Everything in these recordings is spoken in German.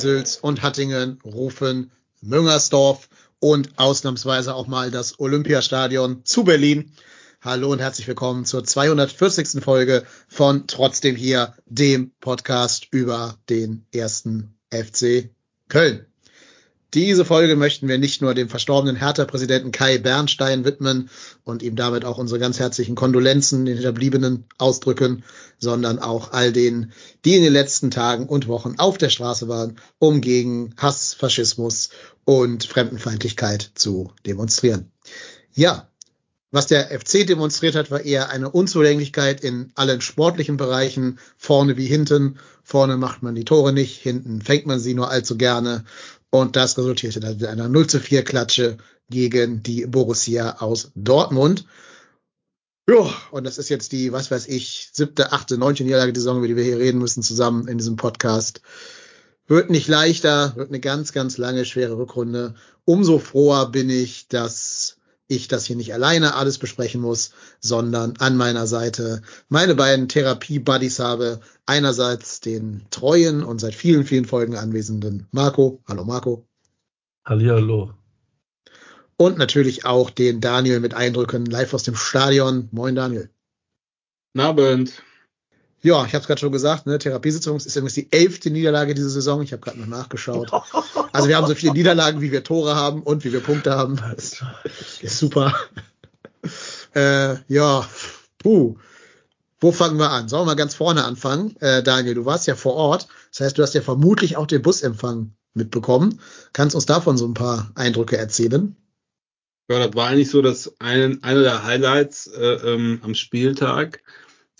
Köln-Sülz und Hattingen rufen Müngersdorf und ausnahmsweise auch mal das Olympiastadion zu Berlin. Hallo und herzlich willkommen zur 240. Folge von Trotzdem hier, dem Podcast über den ersten FC Köln. Diese Folge möchten wir nicht nur dem verstorbenen Hertha-Präsidenten Kai Bernstein widmen und ihm damit auch unsere ganz herzlichen Kondolenzen den Hinterbliebenen ausdrücken, sondern auch all denen, die in den letzten Tagen und Wochen auf der Straße waren, um gegen Hass, Faschismus und Fremdenfeindlichkeit zu demonstrieren. Ja, was der FC demonstriert hat, war eher eine Unzulänglichkeit in allen sportlichen Bereichen, vorne wie hinten. Vorne macht man die Tore nicht, hinten fängt man sie nur allzu gerne. Und das resultierte dann in einer 0 zu 4 Klatsche gegen die Borussia aus Dortmund. Ja, und das ist jetzt die, was weiß ich, siebte, achte, neunte Niederlage der Saison, über die wir hier reden müssen, zusammen in diesem Podcast. Wird nicht leichter, wird eine ganz, ganz lange, schwere Rückrunde. Umso froher bin ich, dass ich das hier nicht alleine alles besprechen muss, sondern an meiner Seite meine beiden Therapie-Buddies habe. Einerseits den treuen und seit vielen, vielen Folgen anwesenden Marco. Hallo Marco. Hallihallo. Und natürlich auch den Daniel mit Eindrücken live aus dem Stadion. Moin Daniel. Guten Abend. Ja, ich habe es gerade schon gesagt, ne, Therapiesitzung ist übrigens die elfte Niederlage diese Saison. Ich habe gerade noch nachgeschaut. Also wir haben so viele Niederlagen, wie wir Tore haben und wie wir Punkte haben. Das ist super. Äh, ja, puh. Wo fangen wir an? Sollen wir mal ganz vorne anfangen? Äh, Daniel, du warst ja vor Ort. Das heißt, du hast ja vermutlich auch den Busempfang mitbekommen. Kannst uns davon so ein paar Eindrücke erzählen? Ja, das war eigentlich so, dass ein, einer der Highlights äh, ähm, am Spieltag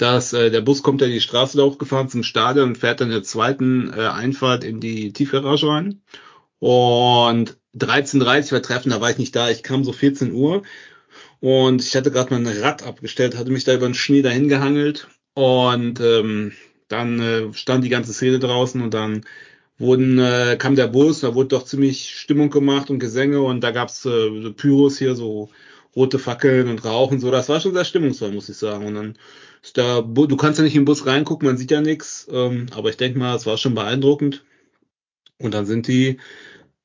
dass äh, der Bus kommt ja die Straße hochgefahren zum Stadion und fährt dann in der zweiten äh, Einfahrt in die Tiefgarage rein. Und 13.30 war Treffen, da war ich nicht da. Ich kam so 14 Uhr und ich hatte gerade mein Rad abgestellt, hatte mich da über den Schnee dahin gehangelt und ähm, dann äh, stand die ganze Szene draußen und dann wurden, äh, kam der Bus, da wurde doch ziemlich Stimmung gemacht und Gesänge und da gab's äh, Pyros hier, so rote Fackeln und Rauchen, so. Das war schon sehr stimmungsvoll, muss ich sagen. Und dann da, du kannst ja nicht den Bus reingucken, man sieht ja nichts, ähm, aber ich denke mal, es war schon beeindruckend. Und dann sind die,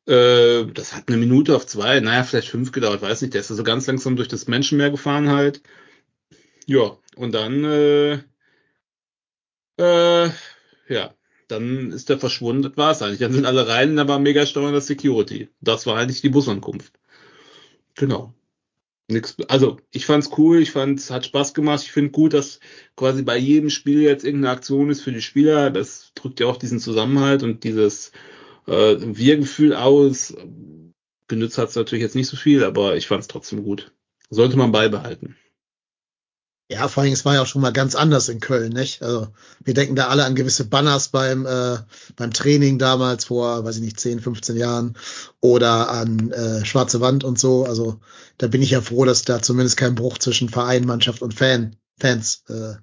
äh, das hat eine Minute auf zwei, naja, vielleicht fünf gedauert, weiß nicht, der ist so also ganz langsam durch das Menschenmeer gefahren halt. Ja, und dann, äh, äh, ja, dann ist der verschwunden, das war's eigentlich. Dann sind alle rein, da war mega steuernder Security. Das war eigentlich die Busankunft. Genau nix, also ich fand's cool, ich fand's hat Spaß gemacht. Ich finde gut, dass quasi bei jedem Spiel jetzt irgendeine Aktion ist für die Spieler. Das drückt ja auch diesen Zusammenhalt und dieses äh, Wir-Gefühl aus. Genützt hat's natürlich jetzt nicht so viel, aber ich fand's trotzdem gut. Sollte man beibehalten. Ja, vor allem, es war ja auch schon mal ganz anders in Köln, nicht? Also, wir denken da alle an gewisse Banners beim, äh, beim Training damals vor, weiß ich nicht, 10, 15 Jahren oder an äh, Schwarze Wand und so. Also, da bin ich ja froh, dass da zumindest kein Bruch zwischen Verein, Mannschaft und Fan, Fans äh,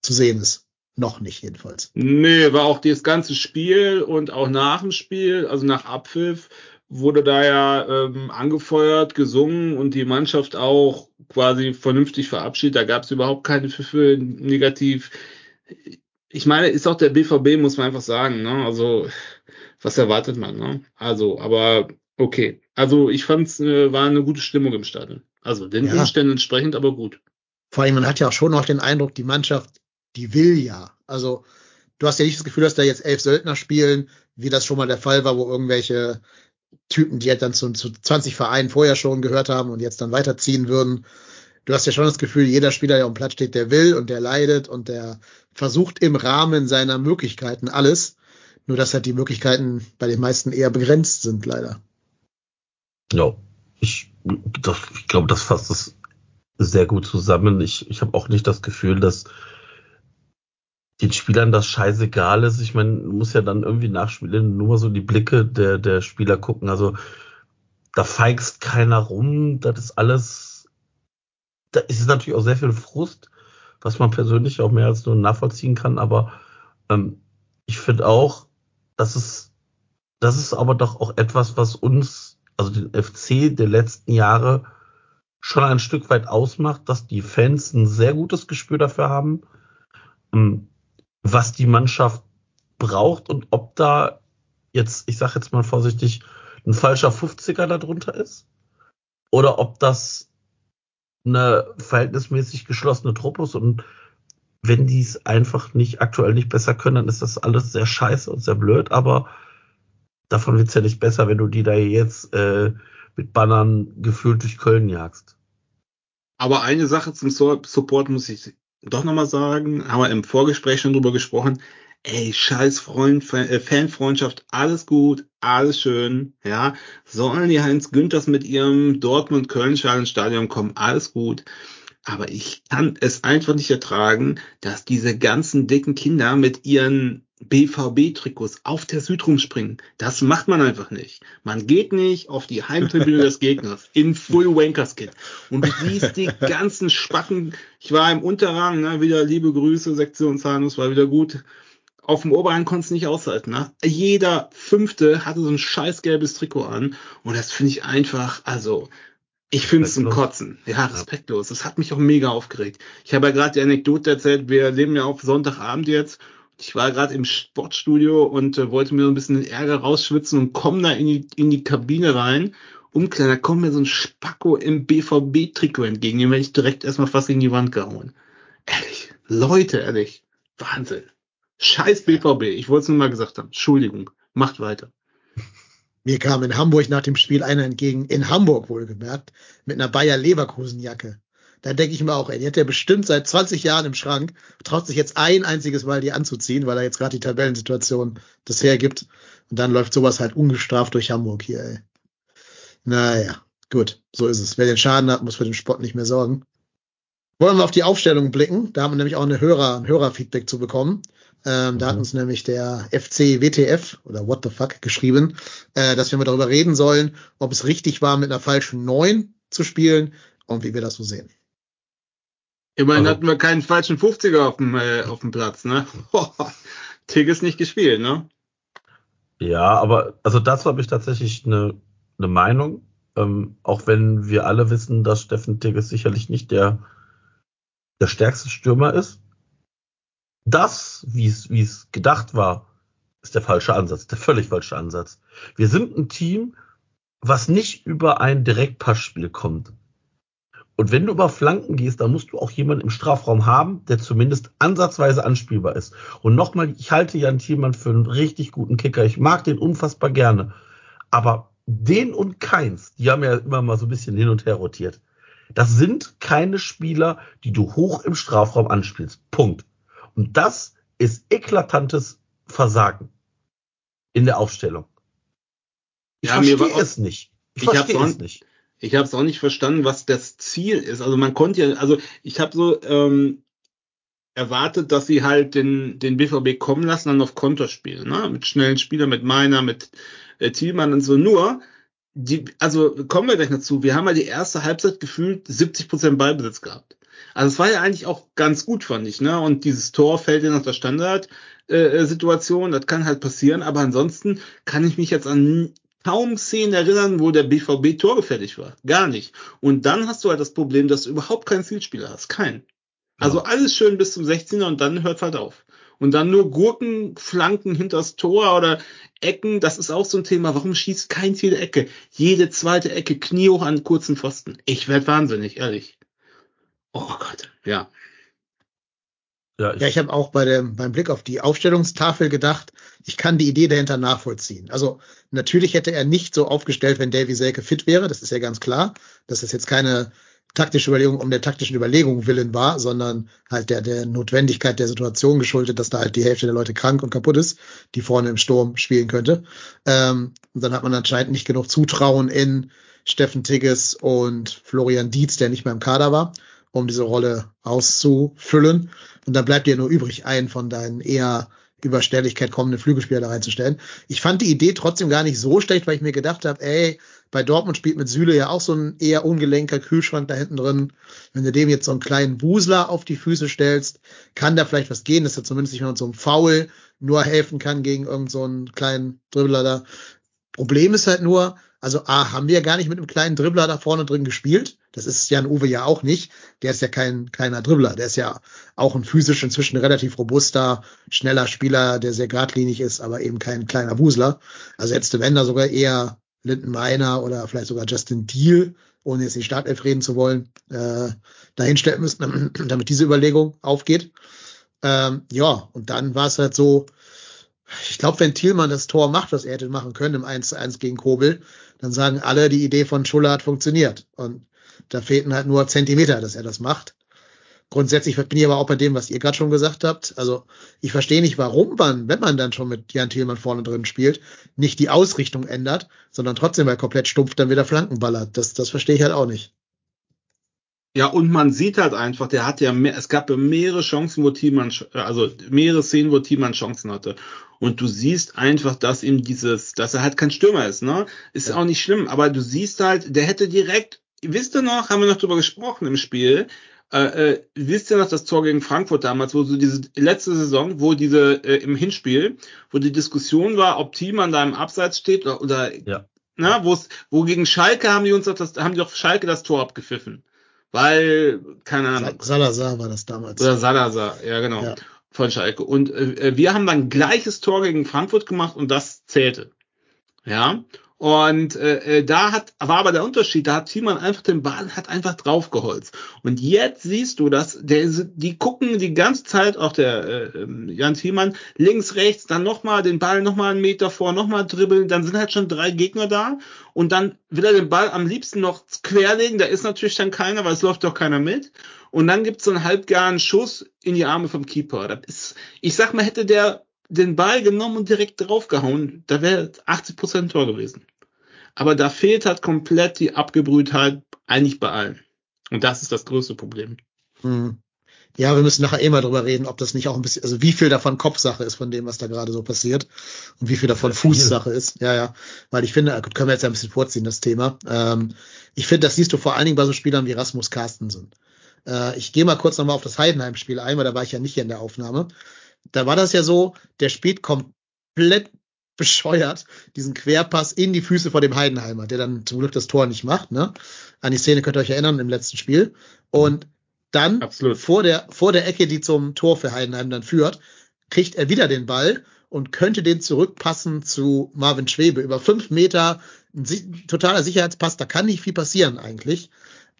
zu sehen ist. Noch nicht jedenfalls. Nee, war auch das ganze Spiel und auch nach dem Spiel, also nach Abpfiff, wurde da ja ähm, angefeuert, gesungen und die Mannschaft auch quasi vernünftig verabschiedet. Da gab es überhaupt keine Pfiffe negativ. Ich meine, ist auch der BVB, muss man einfach sagen. Ne? Also, was erwartet man? Ne? Also, aber okay. Also, ich fand es äh, war eine gute Stimmung im Stadion. Also, den ja. Umständen entsprechend, aber gut. Vor allem, man hat ja auch schon noch den Eindruck, die Mannschaft, die will ja. Also, du hast ja nicht das Gefühl, dass da jetzt elf Söldner spielen, wie das schon mal der Fall war, wo irgendwelche Typen, die halt dann zu, zu 20 Vereinen vorher schon gehört haben und jetzt dann weiterziehen würden. Du hast ja schon das Gefühl, jeder Spieler, der am Platz steht, der will und der leidet und der versucht im Rahmen seiner Möglichkeiten alles. Nur dass halt die Möglichkeiten bei den meisten eher begrenzt sind, leider. Ja, ich, ich glaube, das fasst es sehr gut zusammen. Ich, ich habe auch nicht das Gefühl, dass den Spielern das scheißegal ist. Ich meine, muss ja dann irgendwie nachspielen, nur mal so die Blicke der, der Spieler gucken. Also da feigst keiner rum, das ist alles, da ist natürlich auch sehr viel Frust, was man persönlich auch mehr als nur nachvollziehen kann, aber ähm, ich finde auch, das ist, das ist aber doch auch etwas, was uns, also den FC der letzten Jahre schon ein Stück weit ausmacht, dass die Fans ein sehr gutes Gespür dafür haben, ähm, was die Mannschaft braucht und ob da jetzt, ich sag jetzt mal vorsichtig, ein falscher 50er darunter ist. Oder ob das eine verhältnismäßig geschlossene Truppe ist und wenn die es einfach nicht aktuell nicht besser können, dann ist das alles sehr scheiße und sehr blöd, aber davon wird's ja nicht besser, wenn du die da jetzt äh, mit Bannern gefühlt durch Köln jagst. Aber eine Sache zum Support muss ich doch nochmal sagen, haben wir im Vorgespräch schon drüber gesprochen. Ey, scheiß Freund, äh, Fanfreundschaft, alles gut, alles schön, ja. Sollen die Heinz Günthers mit ihrem Dortmund-Köln-Stadion kommen, alles gut. Aber ich kann es einfach nicht ertragen, dass diese ganzen dicken Kinder mit ihren BVB-Trikots auf der Süd rumspringen. Das macht man einfach nicht. Man geht nicht auf die Heimtribüne des Gegners in Full Wankers Kit. Und du siehst die ganzen Spacken. Ich war im Unterrang, ne, wieder liebe Grüße, Sektion Zahnus war wieder gut. Auf dem Oberrang konntest du nicht aushalten. Ne? Jeder Fünfte hatte so ein scheiß gelbes Trikot an. Und das finde ich einfach, also, ich finde es zum Kotzen. Ja, respektlos. Das hat mich auch mega aufgeregt. Ich habe ja gerade die Anekdote erzählt, wir leben ja auf Sonntagabend jetzt. Ich war gerade im Sportstudio und äh, wollte mir so ein bisschen den Ärger rausschwitzen und komme da in die, in die Kabine rein. Umkleiner, kommt mir so ein Spacko im BVB-Trikot entgegen. Den werde ich direkt erstmal fast gegen die Wand gehauen. Ehrlich. Leute, ehrlich. Wahnsinn. Scheiß BVB. Ich wollte es nur mal gesagt haben. Entschuldigung. Macht weiter. Mir kam in Hamburg nach dem Spiel einer entgegen, in Hamburg wohlgemerkt, mit einer Bayer Leverkusen Jacke. Da denke ich mir auch, ey, die hat er bestimmt seit 20 Jahren im Schrank, traut sich jetzt ein einziges Mal die anzuziehen, weil er jetzt gerade die Tabellensituation das hergibt. Und dann läuft sowas halt ungestraft durch Hamburg hier, ey. Naja, gut, so ist es. Wer den Schaden hat, muss für den Sport nicht mehr sorgen. Wollen wir auf die Aufstellung blicken? Da haben wir nämlich auch eine Hörer, ein Hörerfeedback zu bekommen. Ähm, da hat mhm. uns nämlich der FC WTF oder What the Fuck geschrieben, äh, dass wir mal darüber reden sollen, ob es richtig war, mit einer falschen 9 zu spielen und wie wir das so sehen. Immerhin also, hatten wir keinen falschen 50er auf dem, äh, auf dem Platz, ne? Tig ist nicht gespielt, ne? Ja, aber also dazu habe ich tatsächlich eine, eine Meinung. Ähm, auch wenn wir alle wissen, dass Steffen Tigges sicherlich nicht der, der stärkste Stürmer ist das, wie es, wie es gedacht war, ist der falsche Ansatz, der völlig falsche Ansatz. Wir sind ein Team, was nicht über ein Direktpassspiel kommt. Und wenn du über Flanken gehst, dann musst du auch jemanden im Strafraum haben, der zumindest ansatzweise anspielbar ist. Und nochmal, ich halte Jan Thielmann für einen richtig guten Kicker. Ich mag den unfassbar gerne. Aber den und keins, die haben ja immer mal so ein bisschen hin und her rotiert. Das sind keine Spieler, die du hoch im Strafraum anspielst. Punkt. Und das ist eklatantes Versagen in der Aufstellung. Ich ja, verstehe es nicht. Ich, ich verstehe es nicht. Ich habe es auch nicht verstanden, was das Ziel ist. Also man konnte ja, also ich habe so ähm, erwartet, dass sie halt den, den BVB kommen lassen, dann auf Konter spielen, ne? Mit schnellen Spielern, mit Meiner, mit äh, Thielmann und so. Nur, die, also kommen wir gleich dazu. Wir haben ja die erste Halbzeit gefühlt 70 Prozent Ballbesitz gehabt. Also es war ja eigentlich auch ganz gut, fand ich, ne? Und dieses Tor fällt ja nach der Standard-Situation, äh, das kann halt passieren, aber ansonsten kann ich mich jetzt an kaum Szenen erinnern, wo der BVB torgefällig war. Gar nicht. Und dann hast du halt das Problem, dass du überhaupt keinen Zielspieler hast. Keinen. Also ja. alles schön bis zum 16er und dann hört halt auf. Und dann nur Gurken, Flanken hinters Tor oder Ecken, das ist auch so ein Thema. Warum schießt kein jede Ecke? Jede zweite Ecke Knie hoch an kurzen Pfosten. Ich werd wahnsinnig, ehrlich. Oh Gott, ja. Ja, ich, ja, ich habe auch bei dem, beim Blick auf die Aufstellungstafel gedacht, ich kann die Idee dahinter nachvollziehen. Also natürlich hätte er nicht so aufgestellt, wenn Davy Selke fit wäre, das ist ja ganz klar. Das ist jetzt keine taktische Überlegung um der taktischen Überlegung willen war, sondern halt der, der Notwendigkeit der Situation geschuldet, dass da halt die Hälfte der Leute krank und kaputt ist, die vorne im Sturm spielen könnte. Ähm, und dann hat man anscheinend nicht genug Zutrauen in Steffen Tigges und Florian Dietz, der nicht mehr im Kader war um diese Rolle auszufüllen. Und dann bleibt dir nur übrig, einen von deinen eher über Stelligkeit kommenden Flügelspieler da reinzustellen. Ich fand die Idee trotzdem gar nicht so schlecht, weil ich mir gedacht habe, ey, bei Dortmund spielt mit Süle ja auch so ein eher ungelenker Kühlschrank da hinten drin. Wenn du dem jetzt so einen kleinen Wusler auf die Füße stellst, kann da vielleicht was gehen, dass er zumindest nicht mit so einem Foul nur helfen kann gegen irgendeinen so kleinen Dribbler da. Problem ist halt nur, Also A, haben wir gar nicht mit einem kleinen Dribbler da vorne drin gespielt. Das ist Jan Uwe ja auch nicht. Der ist ja kein kleiner Dribbler. Der ist ja auch ein physisch inzwischen relativ robuster, schneller Spieler, der sehr geradlinig ist, aber eben kein kleiner Wusler. Also hättest du, wenn da sogar eher Linden Meiner oder vielleicht sogar Justin Deal, ohne jetzt die Startelf reden zu wollen, äh, dahinstellen müssen, damit diese Überlegung aufgeht. Ähm, ja, und dann war es halt so, ich glaube, wenn Thielmann das Tor macht, was er hätte machen können im 1 zu 1 gegen Kobel, dann sagen alle, die Idee von Schuller hat funktioniert. Und da fehlten halt nur Zentimeter, dass er das macht. Grundsätzlich bin ich aber auch bei dem, was ihr gerade schon gesagt habt. Also ich verstehe nicht, warum man, wenn man dann schon mit Jan Thielmann vorne drin spielt, nicht die Ausrichtung ändert, sondern trotzdem mal komplett stumpf dann wieder Flanken ballert. Das, das verstehe ich halt auch nicht. Ja, und man sieht halt einfach, der hat ja mehr, es gab ja mehrere Chancen, wo Thiemann, also mehrere Szenen, wo Thiemann Chancen hatte. Und du siehst einfach, dass ihm dieses, dass er halt kein Stürmer ist, ne? Ist ja. auch nicht schlimm, aber du siehst halt, der hätte direkt, wisst ihr noch, haben wir noch drüber gesprochen im Spiel, äh, äh, wisst ihr noch das Tor gegen Frankfurt damals, wo so diese letzte Saison, wo diese äh, im Hinspiel, wo die Diskussion war, ob Thiemann da im Abseits steht oder, oder ja. na, wo es, wo gegen Schalke haben die uns doch das, haben die doch Schalke das Tor abgepfiffen. Weil, keine Ahnung. Salazar war das damals. Oder Salazar, ja genau. Ja. Von Schalke. Und äh, wir haben dann gleiches Tor gegen Frankfurt gemacht und das zählte. Ja. Und äh, äh, da hat, war aber der Unterschied, da hat Thiemann einfach den Ball, hat einfach draufgeholzt. Und jetzt siehst du, dass der, die gucken die ganze Zeit, auch der äh, ähm, Jan Thiemann, links, rechts, dann nochmal den Ball nochmal einen Meter vor, nochmal dribbeln, dann sind halt schon drei Gegner da und dann will er den Ball am liebsten noch querlegen, da ist natürlich dann keiner, weil es läuft doch keiner mit. Und dann gibt's so einen halbgaren Schuss in die Arme vom Keeper. Das ist, ich sag mal, hätte der den Ball genommen und direkt draufgehauen, da wäre 80% Tor gewesen. Aber da fehlt halt komplett die Abgebrühtheit eigentlich bei allen. Und das ist das größte Problem. Hm. Ja, wir müssen nachher eh mal drüber reden, ob das nicht auch ein bisschen, also wie viel davon Kopfsache ist von dem, was da gerade so passiert und wie viel davon Fußsache ist. Ja, ja. Weil ich finde, gut, können wir jetzt ein bisschen vorziehen, das Thema. Ähm, ich finde, das siehst du vor allen Dingen bei so Spielern wie Rasmus Carstensen. Äh, ich gehe mal kurz nochmal auf das Heidenheim-Spiel ein, weil da war ich ja nicht hier in der Aufnahme da war das ja so, der spielt komplett bescheuert diesen Querpass in die Füße von dem Heidenheimer, der dann zum Glück das Tor nicht macht. Ne? An die Szene könnt ihr euch erinnern im letzten Spiel. Und dann Absolut. vor der vor der Ecke, die zum Tor für Heidenheim dann führt, kriegt er wieder den Ball und könnte den zurückpassen zu Marvin Schwebe über fünf Meter. Ein totaler Sicherheitspass, da kann nicht viel passieren eigentlich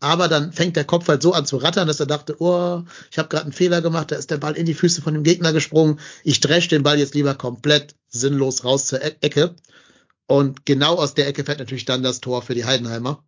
aber dann fängt der Kopf halt so an zu rattern, dass er dachte, oh, ich habe gerade einen Fehler gemacht, da ist der Ball in die Füße von dem Gegner gesprungen, ich dresch den Ball jetzt lieber komplett sinnlos raus zur e Ecke. Und genau aus der Ecke fällt natürlich dann das Tor für die Heidenheimer.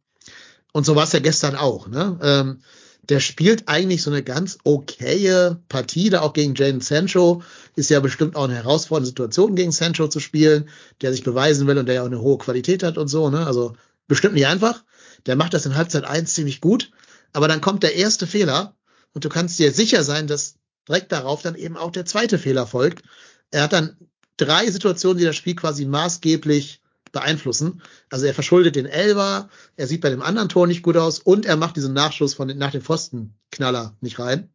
Und so war es ja gestern auch. Ne? Ähm, der spielt eigentlich so eine ganz okaye Partie, da auch gegen Jaden Sancho. Ist ja bestimmt auch eine herausfordernde Situation, gegen Sancho zu spielen, der sich beweisen will und der ja auch eine hohe Qualität hat und so. Ne? Also bestimmt nicht einfach. Der macht das in Halbzeit eins ziemlich gut. Aber dann kommt der erste Fehler und du kannst dir sicher sein, dass direkt darauf dann eben auch der zweite Fehler folgt. Er hat dann drei Situationen, die das Spiel quasi maßgeblich beeinflussen. Also er verschuldet den Elber, er sieht bei dem anderen Tor nicht gut aus und er macht diesen Nachschuss von den, nach dem Pfostenknaller nicht rein.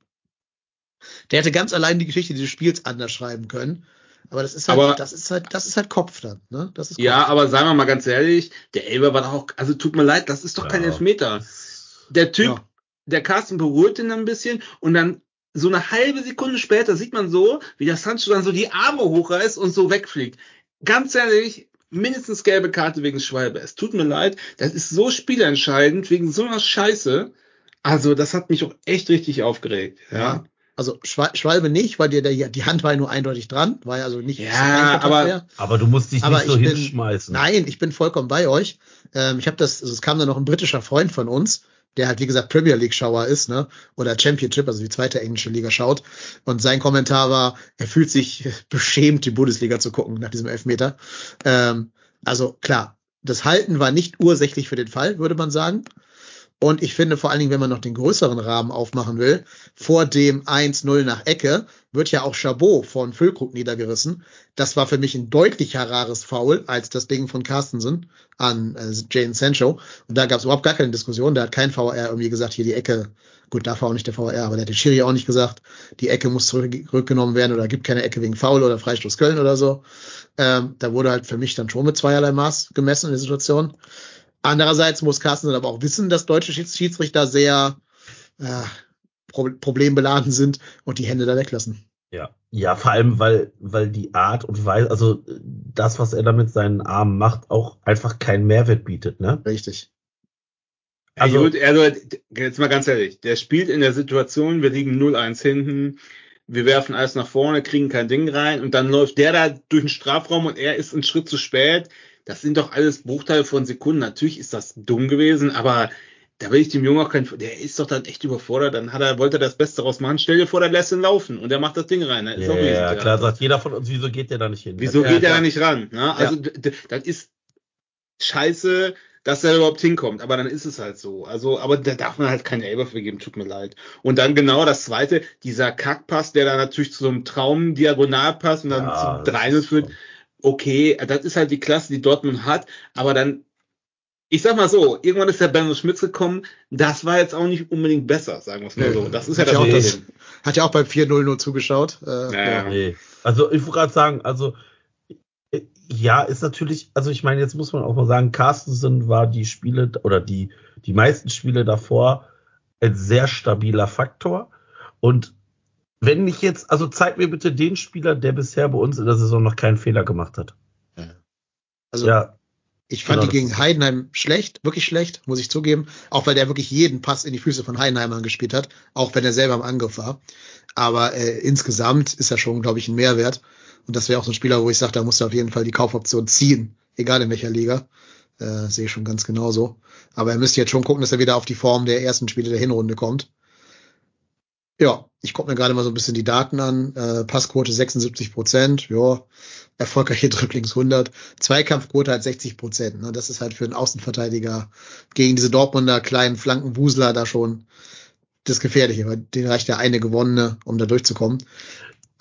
Der hätte ganz allein die Geschichte dieses Spiels anders schreiben können. Aber das ist halt, aber, das ist halt, das ist halt Kopf dann, ne? Das ist Kopf. Ja, aber sagen wir mal ganz ehrlich, der Elber war doch auch, also tut mir leid, das ist doch ja. kein Elfmeter. Der Typ, ja. der Carsten berührt ihn ein bisschen und dann so eine halbe Sekunde später sieht man so, wie der Sancho dann so die Arme hochreißt und so wegfliegt. Ganz ehrlich, mindestens gelbe Karte wegen Schwalbe. Es tut mir leid, das ist so spielentscheidend wegen so einer Scheiße. Also, das hat mich auch echt richtig aufgeregt. Ja. Also Schwalbe nicht, weil dir der, die Hand war ja nur eindeutig dran, war ja also nicht. Ja, aber, aber du musst dich aber nicht so bin, hinschmeißen. Nein, ich bin vollkommen bei euch. Ähm, ich habe das, also es kam dann noch ein britischer Freund von uns, der halt wie gesagt Premier League Schauer ist, ne, oder Championship, also die zweite englische Liga schaut. Und sein Kommentar war, er fühlt sich beschämt, die Bundesliga zu gucken nach diesem Elfmeter. Ähm, also klar, das Halten war nicht ursächlich für den Fall, würde man sagen. Und ich finde vor allen Dingen, wenn man noch den größeren Rahmen aufmachen will, vor dem 1-0 nach Ecke wird ja auch Chabot von Füllkrug niedergerissen. Das war für mich ein deutlich rares Foul als das Ding von Carstensen an äh, Jane Sancho. Und da gab es überhaupt gar keine Diskussion. Da hat kein VR irgendwie gesagt, hier die Ecke, gut, da war auch nicht der VR, aber der hat der Schiri auch nicht gesagt, die Ecke muss zurückgenommen werden oder gibt keine Ecke wegen Foul oder Freistoß Köln oder so. Ähm, da wurde halt für mich dann schon mit zweierlei Maß gemessen in der Situation. Andererseits muss Carsten aber auch wissen, dass deutsche Schiedsrichter sehr äh, problembeladen sind und die Hände da weglassen. Ja, ja, vor allem, weil, weil die Art und Weise, also das, was er da mit seinen Armen macht, auch einfach keinen Mehrwert bietet, ne? Richtig. Also, ja, also jetzt mal ganz ehrlich, der spielt in der Situation, wir liegen 0-1 hinten, wir werfen alles nach vorne, kriegen kein Ding rein und dann läuft der da durch den Strafraum und er ist einen Schritt zu spät. Das sind doch alles Bruchteile von Sekunden. Natürlich ist das dumm gewesen, aber da will ich dem Jungen auch kein, der ist doch dann echt überfordert, dann hat er, wollte er das Beste raus machen, stell dir vor, der lässt ihn laufen und der macht das Ding rein. ist ja, ja, klar, sagt jeder von uns, wieso geht der da nicht hin? Wieso geht der da nicht ran? Ne? Also, ja. das ist scheiße, dass er überhaupt hinkommt, aber dann ist es halt so. Also, aber da darf man halt keinen Elber für geben, tut mir leid. Und dann genau das zweite, dieser Kackpass, der dann natürlich zu so einem Traum diagonal passt und dann ja, zu 3 führt. Okay, das ist halt die Klasse, die Dortmund hat, aber dann ich sag mal so, irgendwann ist der Benno Schmitz gekommen, das war jetzt auch nicht unbedingt besser, sagen wir es mal so. Das ist ja das, Problem. Das, hat ja auch beim 4-0 nur zugeschaut. Äh, ja. nee. Also ich wollte gerade sagen, also ja, ist natürlich, also ich meine, jetzt muss man auch mal sagen, Carstensen war die Spiele oder die, die meisten Spiele davor ein sehr stabiler Faktor. Und wenn ich jetzt, also zeig mir bitte den Spieler, der bisher bei uns in der Saison noch keinen Fehler gemacht hat. Also ja. Ich fand genau, die gegen Heidenheim schlecht, wirklich schlecht, muss ich zugeben. Auch weil der wirklich jeden Pass in die Füße von Heidenheim angespielt hat, auch wenn er selber im Angriff war. Aber äh, insgesamt ist er schon, glaube ich, ein Mehrwert. Und das wäre auch so ein Spieler, wo ich sage, da muss er auf jeden Fall die Kaufoption ziehen, egal in welcher Liga. Äh, Sehe ich schon ganz genauso. Aber er müsste jetzt schon gucken, dass er wieder auf die Form der ersten Spiele der Hinrunde kommt. Ja, ich gucke mir gerade mal so ein bisschen die Daten an. Äh, Passquote 76 Prozent, ja, erfolgreiche Drücklings 100, Zweikampfquote halt 60 Prozent. Ne? Das ist halt für einen Außenverteidiger gegen diese Dortmunder kleinen Flankenwusler da schon das Gefährliche, weil den reicht ja eine gewonnene, um da durchzukommen.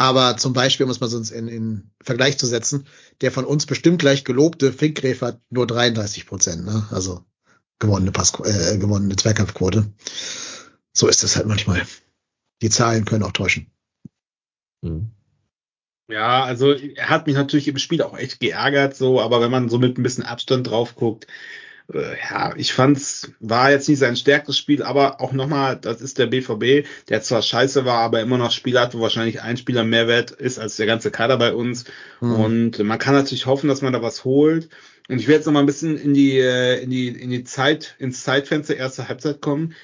Aber zum Beispiel, um es mal sonst in, in Vergleich zu setzen, der von uns bestimmt gleich gelobte Finkgräf hat nur 33 Prozent, ne? Also gewonnene Pass, äh, gewonnene Zweikampfquote. So ist das halt manchmal die Zahlen können auch täuschen. Hm. Ja, also er hat mich natürlich im Spiel auch echt geärgert, so, aber wenn man so mit ein bisschen Abstand drauf guckt, äh, ja, ich fand's, war jetzt nicht sein stärkstes Spiel, aber auch nochmal, das ist der BVB, der zwar scheiße war, aber immer noch Spieler hat, wo wahrscheinlich ein Spieler mehr wert ist als der ganze Kader bei uns. Mhm. Und man kann natürlich hoffen, dass man da was holt. Und ich werde jetzt noch mal ein bisschen in die, äh, in die, in die Zeit, ins Zeitfenster erste Halbzeit kommen.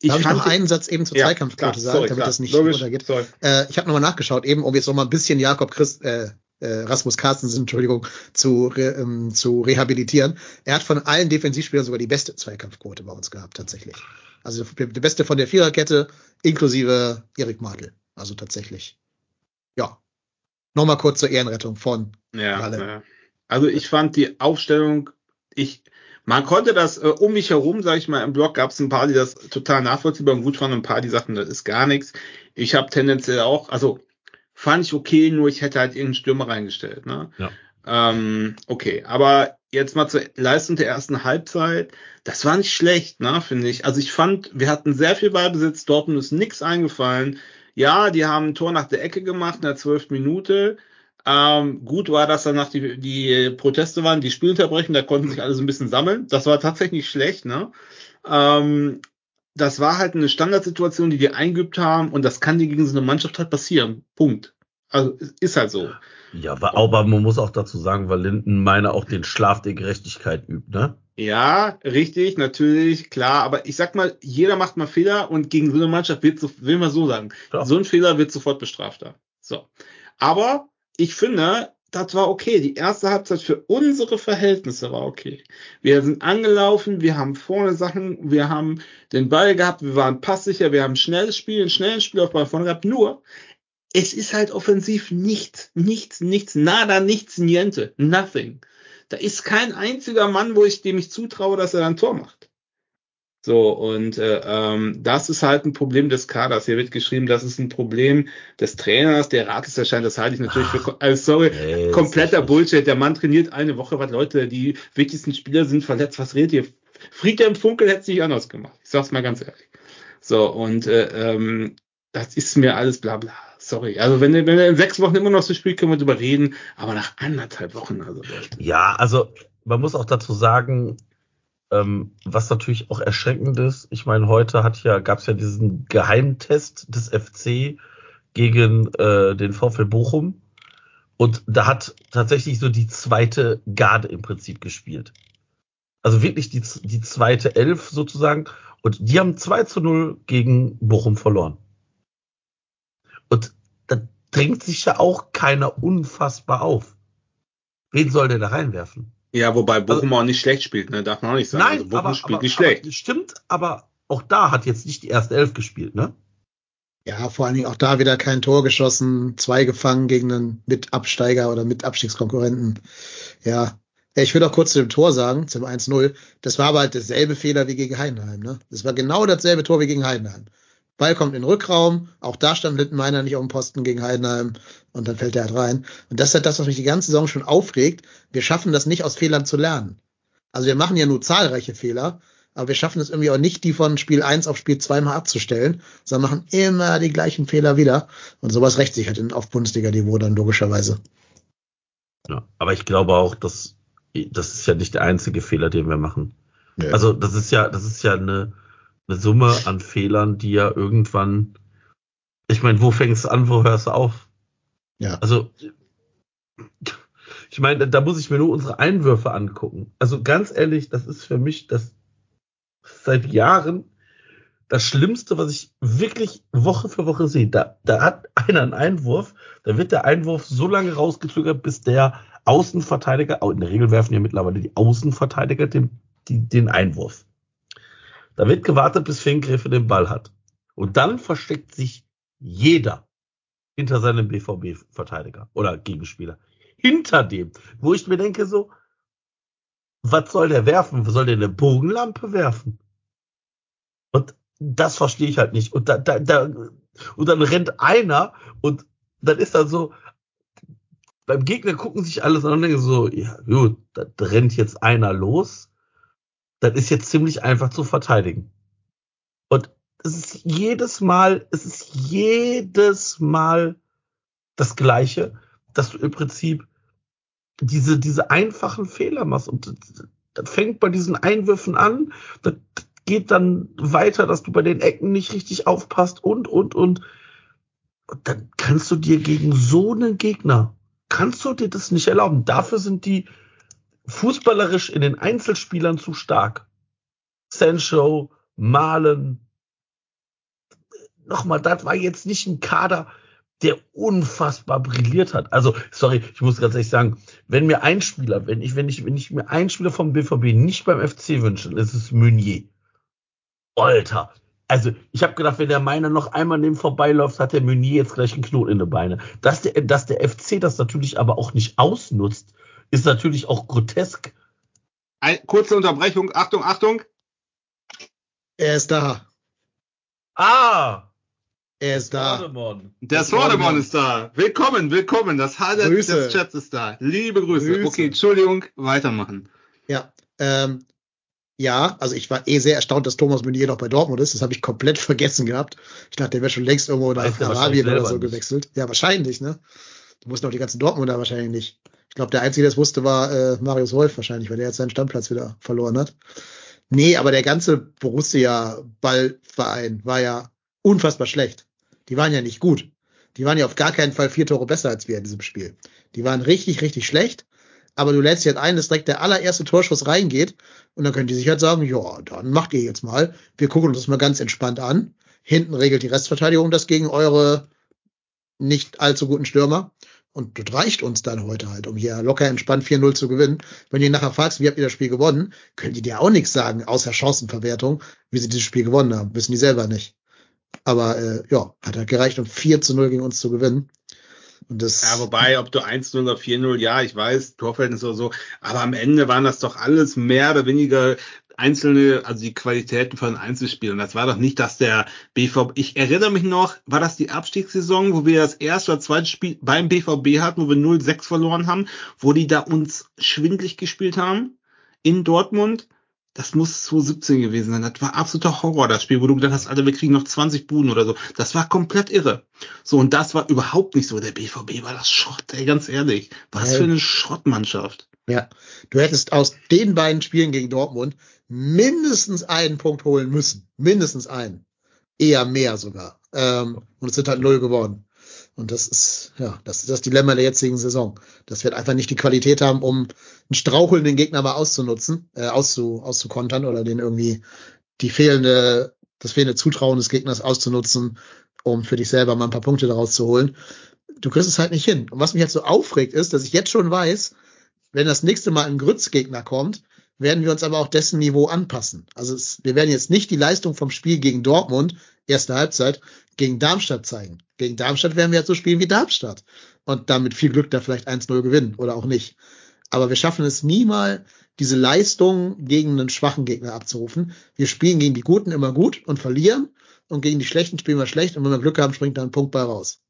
Ich Darf ich noch einen Satz eben zur ja, Zweikampfquote sagen, sorry, damit klar, das nicht logisch, untergeht? Äh, ich habe nochmal nachgeschaut, eben, um jetzt noch mal ein bisschen Jakob Christ, äh, äh, Rasmus Carstensen, Entschuldigung, zu, re, ähm, zu rehabilitieren. Er hat von allen Defensivspielern sogar die beste Zweikampfquote bei uns gehabt, tatsächlich. Also die beste von der Viererkette, inklusive Erik Martel. Also tatsächlich. Ja. Nochmal kurz zur Ehrenrettung von ja, ja. Also ich fand die Aufstellung, ich, man konnte das äh, um mich herum, sage ich mal, im Blog gab es ein paar, die das total nachvollziehbar und gut fanden, ein paar, die sagten, das ist gar nichts. Ich habe tendenziell auch, also fand ich okay, nur ich hätte halt irgendeinen Stürmer reingestellt. Ne? Ja. Ähm, okay, aber jetzt mal zur Leistung der ersten Halbzeit. Das war nicht schlecht, ne, finde ich. Also ich fand, wir hatten sehr viel Ballbesitz, Dortmund ist nichts eingefallen. Ja, die haben ein Tor nach der Ecke gemacht in der zwölften Minute. Ähm, gut war, dass danach die, die Proteste waren, die Spielunterbrechen, da konnten sich alle so ein bisschen sammeln. Das war tatsächlich schlecht, ne? Ähm, das war halt eine Standardsituation, die die eingeübt haben und das kann dir gegen so eine Mannschaft halt passieren. Punkt. Also ist halt so. Ja, aber man muss auch dazu sagen, weil Linden meine auch den Schlaf der Gerechtigkeit übt, ne? Ja, richtig, natürlich, klar. Aber ich sag mal, jeder macht mal Fehler und gegen so eine Mannschaft wird so, will man so sagen, Klar. so ein Fehler wird sofort bestraft. So. Aber ich finde, das war okay. Die erste Halbzeit für unsere Verhältnisse war okay. Wir sind angelaufen, wir haben vorne Sachen, wir haben den Ball gehabt, wir waren passsicher, wir haben schnelles Spiel, einen schnellen Spielaufbau vorne gehabt. Nur, es ist halt offensiv nichts, nichts, nichts, nada, nichts, niente, nothing. Da ist kein einziger Mann, wo ich dem ich zutraue, dass er ein Tor macht. So, und äh, ähm, das ist halt ein Problem des Kaders. Hier wird geschrieben, das ist ein Problem des Trainers, der Rat ist erscheint. Das halte ich natürlich für, also sorry, nee, kompletter Bullshit. Der Mann trainiert eine Woche, was Leute, die wichtigsten Spieler sind verletzt. Was redet ihr? Friedhelm Funkel hätte es nicht anders gemacht. Ich sag's mal ganz ehrlich. So, und äh, ähm, das ist mir alles bla bla. Sorry. Also wenn, wenn er in sechs Wochen immer noch so spielt, können wir drüber reden, aber nach anderthalb Wochen, also Leute. Ja, also man muss auch dazu sagen, Ähm, was natürlich auch erschreckend ist, ich meine, heute hat ja, gab es ja diesen Geheimtest des FC gegen äh, den VfL Bochum. Und da hat tatsächlich so die zweite Garde im Prinzip gespielt. Also wirklich die, die zweite Elf sozusagen. Und die haben 2 zu 0 gegen Bochum verloren. Und da drängt sich ja auch keiner unfassbar auf. Wen soll der da reinwerfen? Ja, wobei Bochum also, auch nicht schlecht spielt, ne? Darf man auch nicht sagen. Nein, also Bochum aber, spielt aber, nicht schlecht. Aber, stimmt, aber auch da hat jetzt nicht die erste Elf gespielt, ne? Ja, vor allen Dingen auch da wieder kein Tor geschossen, zwei gefangen gegen einen Mitabsteiger oder Mitabstiegskonkurrenten. Ja, ich will auch kurz zu dem Tor sagen, zum 1-0. Das war aber halt derselbe Fehler wie gegen Heidenheim. Ne? Das war genau dasselbe Tor wie gegen Heidenheim. Ball kommt in den Rückraum, auch da stand Littenmeiner nicht auf dem Posten gegen Heidenheim und dann fällt er halt rein. Und das ist halt das, was mich die ganze Saison schon aufregt. Wir schaffen das nicht aus Fehlern zu lernen. Also wir machen ja nur zahlreiche Fehler, aber wir schaffen es irgendwie auch nicht, die von Spiel 1 auf Spiel 2 mal abzustellen, sondern machen immer die gleichen Fehler wieder. Und sowas rächt sich halt auf Bundesliga-Niveau dann logischerweise. Ja, aber ich glaube auch, dass das ist ja nicht der einzige Fehler, den wir machen. Ja. Also das ist ja, das ist ja eine, eine Summe an Fehlern, die ja irgendwann, ich meine, wo fängst du an, wo hörst du auf? Ja. Also, ich meine, da muss ich mir nur unsere Einwürfe angucken. Also ganz ehrlich, das ist für mich das seit Jahren das Schlimmste, was ich wirklich Woche für Woche sehe. Da, da hat einer einen Einwurf, da wird der Einwurf so lange rausgezögert, bis der Außenverteidiger, in der Regel werfen ja mittlerweile die Außenverteidiger den, die, den Einwurf. Da wird gewartet, bis Fingräfe den Ball hat. Und dann versteckt sich jeder hinter seinem BVB-Verteidiger oder Gegenspieler. Hinter dem, wo ich mir denke so, was soll der werfen? Soll der eine Bogenlampe werfen? Und das verstehe ich halt nicht. Und, da, da, da, und dann rennt einer und dann ist dann so, beim Gegner gucken sich alles an und denken so, ja gut, da rennt jetzt einer los. Das ist jetzt ziemlich einfach zu verteidigen. Und es ist jedes Mal, es ist jedes Mal das Gleiche, dass du im Prinzip diese, diese einfachen Fehler machst. Und das fängt bei diesen Einwürfen an, das geht dann weiter, dass du bei den Ecken nicht richtig aufpasst und, und, und. Und dann kannst du dir gegen so einen Gegner kannst du dir das nicht erlauben. Dafür sind die fußballerisch in den Einzelspielern zu stark. Sancho, Malen. Nochmal, das war jetzt nicht ein Kader, der unfassbar brilliert hat. Also, sorry, ich muss ganz ehrlich sagen, wenn mir ein Spieler, wenn ich, wenn ich, wenn ich mir einen Spieler vom BVB nicht beim FC wünsche, dann ist es Meunier. Alter, also ich habe gedacht, wenn der Meiner noch einmal neben vorbeiläuft, hat der Meunier jetzt gleich einen Knoten in den Beine. Dass der, dass der FC das natürlich aber auch nicht ausnutzt, ist natürlich auch grotesk. Ein, kurze Unterbrechung, Achtung, Achtung. Er ist da. Ah! Er ist da. Sordemon. Der Sordemon ist da. Willkommen, willkommen. Das Highlight des Chats ist da. Liebe Grüße. Grüße. Okay, Entschuldigung, weitermachen. Ja, ähm, ja, also ich war eh sehr erstaunt, dass Thomas Meunier noch bei Dortmund ist. Das habe ich komplett vergessen gehabt. Ich dachte, der wäre schon längst irgendwo nach Arabien oder so nicht. gewechselt. Ja, wahrscheinlich, ne? Du musst auch die ganzen Dortmunder wahrscheinlich nicht. Ich glaube, der Einzige, der es wusste, war äh, Marius Wolf wahrscheinlich, weil der jetzt seinen Standplatz wieder verloren hat. Nee, aber der ganze Borussia-Ballverein war ja unfassbar schlecht. Die waren ja nicht gut. Die waren ja auf gar keinen Fall vier Tore besser als wir in diesem Spiel. Die waren richtig, richtig schlecht aber du lädst halt ein, dass direkt der allererste Torschuss reingeht und dann können die sich halt sagen, ja, dann macht ihr jetzt mal. Wir gucken uns das mal ganz entspannt an. Hinten regelt die Restverteidigung das gegen eure nicht allzu guten Stürmer. Und das reicht uns dann heute halt, um hier locker entspannt 4-0 zu gewinnen. Wenn ihr nachher fragst, wie habt ihr das Spiel gewonnen, können die dir auch nichts sagen, außer Chancenverwertung, wie sie dieses Spiel gewonnen haben. Wissen die selber nicht. Aber äh, ja, hat halt gereicht, um 4 zu 0 gegen uns zu gewinnen. Und das ja, wobei, ob du 1-0 oder 4-0, ja, ich weiß, Torverhältnis oder so, aber am Ende waren das doch alles mehr oder weniger einzelne, also die Qualitäten von Einzelspielern. Das war doch nicht, dass der BVB, ich erinnere mich noch, war das die Abstiegssaison, wo wir das erste oder zweite Spiel beim BVB hatten, wo wir 0-6 verloren haben, wo die da uns schwindlig gespielt haben in Dortmund? das muss 2017 gewesen sein. Das war absoluter Horror, das Spiel, wo du gedacht hast, Alter, wir kriegen noch 20 Buden oder so. Das war komplett irre. So, und das war überhaupt nicht so. Der BVB war das Schrott, ey, ganz ehrlich. Was hey. für eine Schrottmannschaft. Ja, du hättest aus den beiden Spielen gegen Dortmund mindestens einen Punkt holen müssen. Mindestens einen. Eher mehr sogar. Ähm, und es sind halt null geworden. Und das ist, ja, das ist das Dilemma der jetzigen Saison. Dass wir einfach nicht die Qualität haben, um einen strauchelnden Gegner mal auszunutzen, äh, auszu, auszukontern oder den irgendwie die fehlende, das fehlende Zutrauen des Gegners auszunutzen, um für dich selber mal ein paar Punkte daraus zu holen. Du kriegst es halt nicht hin. Und was mich jetzt so aufregt, ist, dass ich jetzt schon weiß, wenn das nächste Mal ein Grützgegner kommt, werden wir uns aber auch dessen Niveau anpassen. Also es, wir werden jetzt nicht die Leistung vom Spiel gegen Dortmund, erste Halbzeit, gegen Darmstadt zeigen. Gegen Darmstadt werden wir jetzt so spielen wie Darmstadt. Und damit viel Glück da vielleicht 1-0 gewinnen oder auch nicht. Aber wir schaffen es nie mal, diese Leistung gegen einen schwachen Gegner abzurufen. Wir spielen gegen die Guten immer gut und verlieren. Und gegen die Schlechten spielen wir schlecht. Und wenn wir Glück haben, springt da ein Punkt bei raus.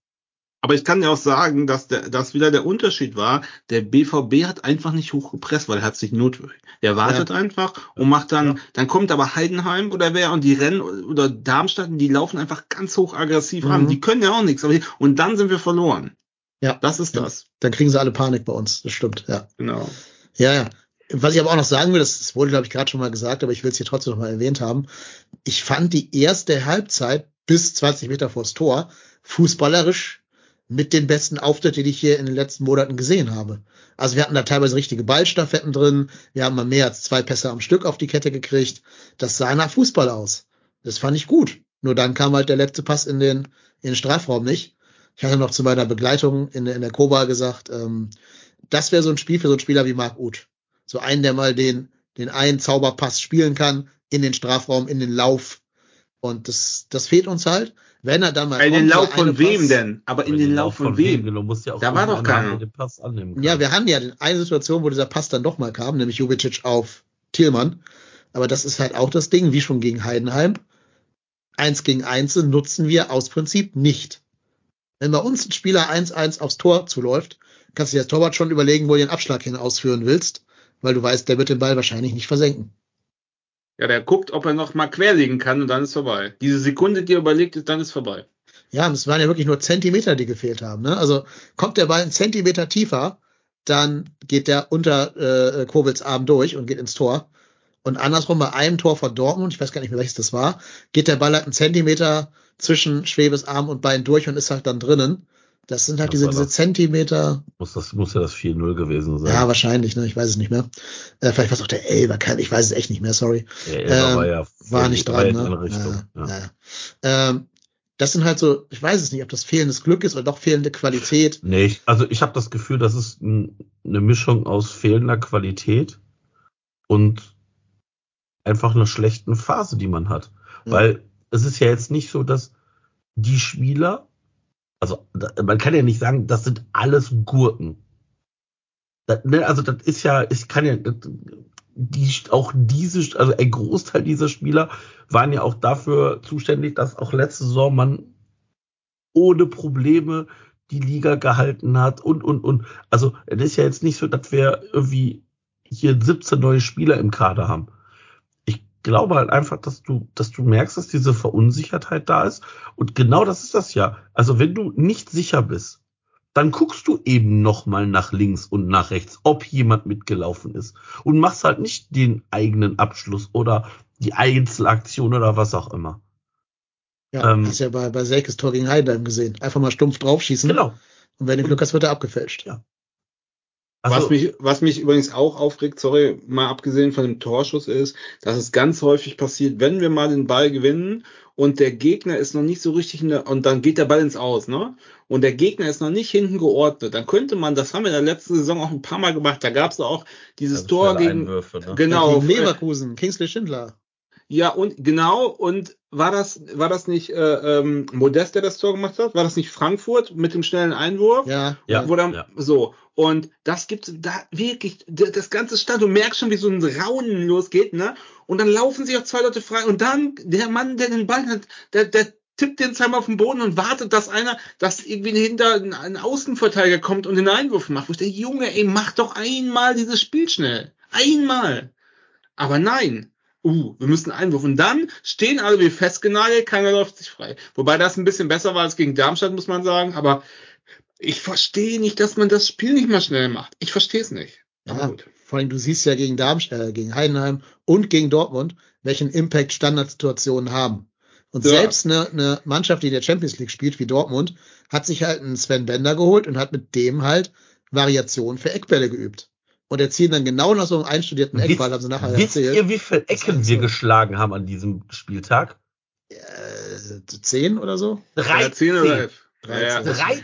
Aber ich kann ja auch sagen, dass der, dass wieder der Unterschied war, der BVB hat einfach nicht hochgepresst, weil er hat sich notwendig. Der wartet ja. einfach und macht dann, ja. dann kommt aber Heidenheim oder wer und die rennen oder Darmstadt, die laufen einfach ganz hoch aggressiv mhm. an. Die können ja auch nichts. Die, und dann sind wir verloren. Ja. Das ist das. Dann kriegen sie alle Panik bei uns. Das stimmt, ja. Genau. Ja, ja. Was ich aber auch noch sagen will, das wurde, glaube ich, gerade schon mal gesagt, aber ich will es hier trotzdem noch mal erwähnt haben. Ich fand die erste Halbzeit bis 20 Meter vors Tor fußballerisch mit den besten Auftritten, die ich hier in den letzten Monaten gesehen habe. Also wir hatten da teilweise richtige Ballstaffetten drin. Wir haben mal mehr als zwei Pässe am Stück auf die Kette gekriegt. Das sah nach Fußball aus. Das fand ich gut. Nur dann kam halt der letzte Pass in den, in den Strafraum nicht. Ich hatte noch zu meiner Begleitung in, in der Koba gesagt, ähm, das wäre so ein Spiel für so einen Spieler wie Marc Uth. So einen, der mal den, den einen Zauberpass spielen kann, in den Strafraum, in den Lauf. Und das, das fehlt uns halt. Wenn er dann mal in den Lauf von wem Pass, denn? Aber in den, den Lauf von, wem? Du musst ja auch da war doch keiner. Den Pass annehmen ja, wir haben ja eine Situation, wo dieser Pass dann doch mal kam, nämlich Jubicic auf Thielmann. Aber das ist halt auch das Ding, wie schon gegen Heidenheim. Eins gegen eins nutzen wir aus Prinzip nicht. Wenn bei uns ein Spieler 1-1 aufs Tor zuläuft, kannst du dir als Torwart schon überlegen, wo du den Abschlag hin ausführen willst, weil du weißt, der wird den Ball wahrscheinlich nicht versenken. Ja, der guckt, ob er noch mal querlegen kann und dann ist vorbei. Diese Sekunde, die er überlegt ist, dann ist vorbei. Ja, und es waren ja wirklich nur Zentimeter, die gefehlt haben. Ne? Also kommt der Ball einen Zentimeter tiefer, dann geht der unter äh, Kobels Arm durch und geht ins Tor. Und andersrum bei einem Tor von Dortmund, ich weiß gar nicht mehr welches das war, geht der Ball halt einen Zentimeter zwischen Schwebes Arm und Bein durch und ist halt dann drinnen. Das sind halt das diese, diese Zentimeter. Muss, das muss ja das 4-0 gewesen sein. Ja, wahrscheinlich, ne? Ich weiß es nicht mehr. Äh, vielleicht war es auch der Elber, kein, ich weiß es echt nicht mehr, sorry. Der Elber ähm, war ja war nicht dran, ne? Richtung, ja, ja. Ja. Ähm, das sind halt so, ich weiß es nicht, ob das fehlendes Glück ist oder doch fehlende Qualität. Nee, ich, also ich habe das Gefühl, das ist ein, eine Mischung aus fehlender Qualität und einfach einer schlechten Phase, die man hat. Weil es ist ja jetzt nicht so, dass die Spieler also man kann ja nicht sagen, das sind alles Gurken. Das, ne, also das ist ja, ich kann ja, die, auch diese, also ein Großteil dieser Spieler waren ja auch dafür zuständig, dass auch letzte Saison man ohne Probleme die Liga gehalten hat und, und, und. Also, es ist ja jetzt nicht so, dass wir irgendwie hier 17 neue Spieler im Kader haben glaube halt einfach, dass du, dass du merkst, dass diese Verunsichertheit da ist. Und genau das ist das ja. Also wenn du nicht sicher bist, dann guckst du eben nochmal nach links und nach rechts, ob jemand mitgelaufen ist. Und machst halt nicht den eigenen Abschluss oder die Einzelaktion oder was auch immer. Ja, ähm, hast ja bei, bei Selkes Tor gegen Heidenheim gesehen. Einfach mal stumpf draufschießen. Genau. Und wenn du Glück hast, wird er abgefälscht. Ja. Also, was, mich, was mich übrigens auch aufregt, sorry, mal abgesehen von dem Torschuss ist, dass es ganz häufig passiert, wenn wir mal den Ball gewinnen und der Gegner ist noch nicht so richtig in der, und dann geht der Ball ins Aus, ne? Und der Gegner ist noch nicht hinten geordnet, dann könnte man, das haben wir in der letzten Saison auch ein paar Mal gemacht, da gab es auch dieses Tor gegen, ne? genau, gegen Leverkusen, Kingsley Schindler. Ja, und genau, und war das, war das nicht äh, ähm, Modest, der das Tor gemacht hat? War das nicht Frankfurt mit dem schnellen Einwurf? Ja, ja. Wo dann, ja. So, und das gibt da wirklich, das ganze Stand, du merkst schon, wie so ein Raunen losgeht, ne? Und dann laufen sich auch zwei Leute frei und dann der Mann, der den Ball hat, der, der tippt den zweimal auf den Boden und wartet, dass einer, dass irgendwie hinter ein Außenverteidiger kommt und den Einwurf macht. Wo ich der Junge, ey, mach doch einmal dieses Spiel schnell. Einmal. Aber nein uh, wir müssen Einwurf. Und dann stehen alle wie festgenagelt, keiner läuft sich frei. Wobei das ein bisschen besser war als gegen Darmstadt, muss man sagen. Aber ich verstehe nicht, dass man das Spiel nicht mal schnell macht. Ich verstehe es nicht. Ja, vor allem, du siehst ja gegen Darmstadt, äh, gegen Heidenheim und gegen Dortmund, welchen Impact Standardsituationen haben. Und ja. selbst eine, eine Mannschaft, die in der Champions League spielt, wie Dortmund, hat sich halt einen Sven Bender geholt und hat mit dem halt Variationen für Eckbälle geübt. Und erzielen dann genau nach so einem einstudierten Eckball, haben sie nachher wisst erzählt. Wisst ihr, wie viele Ecken wir geschlagen haben an diesem Spieltag? Äh, zehn oder so? Drei, ja, zehn oder elf. Ja,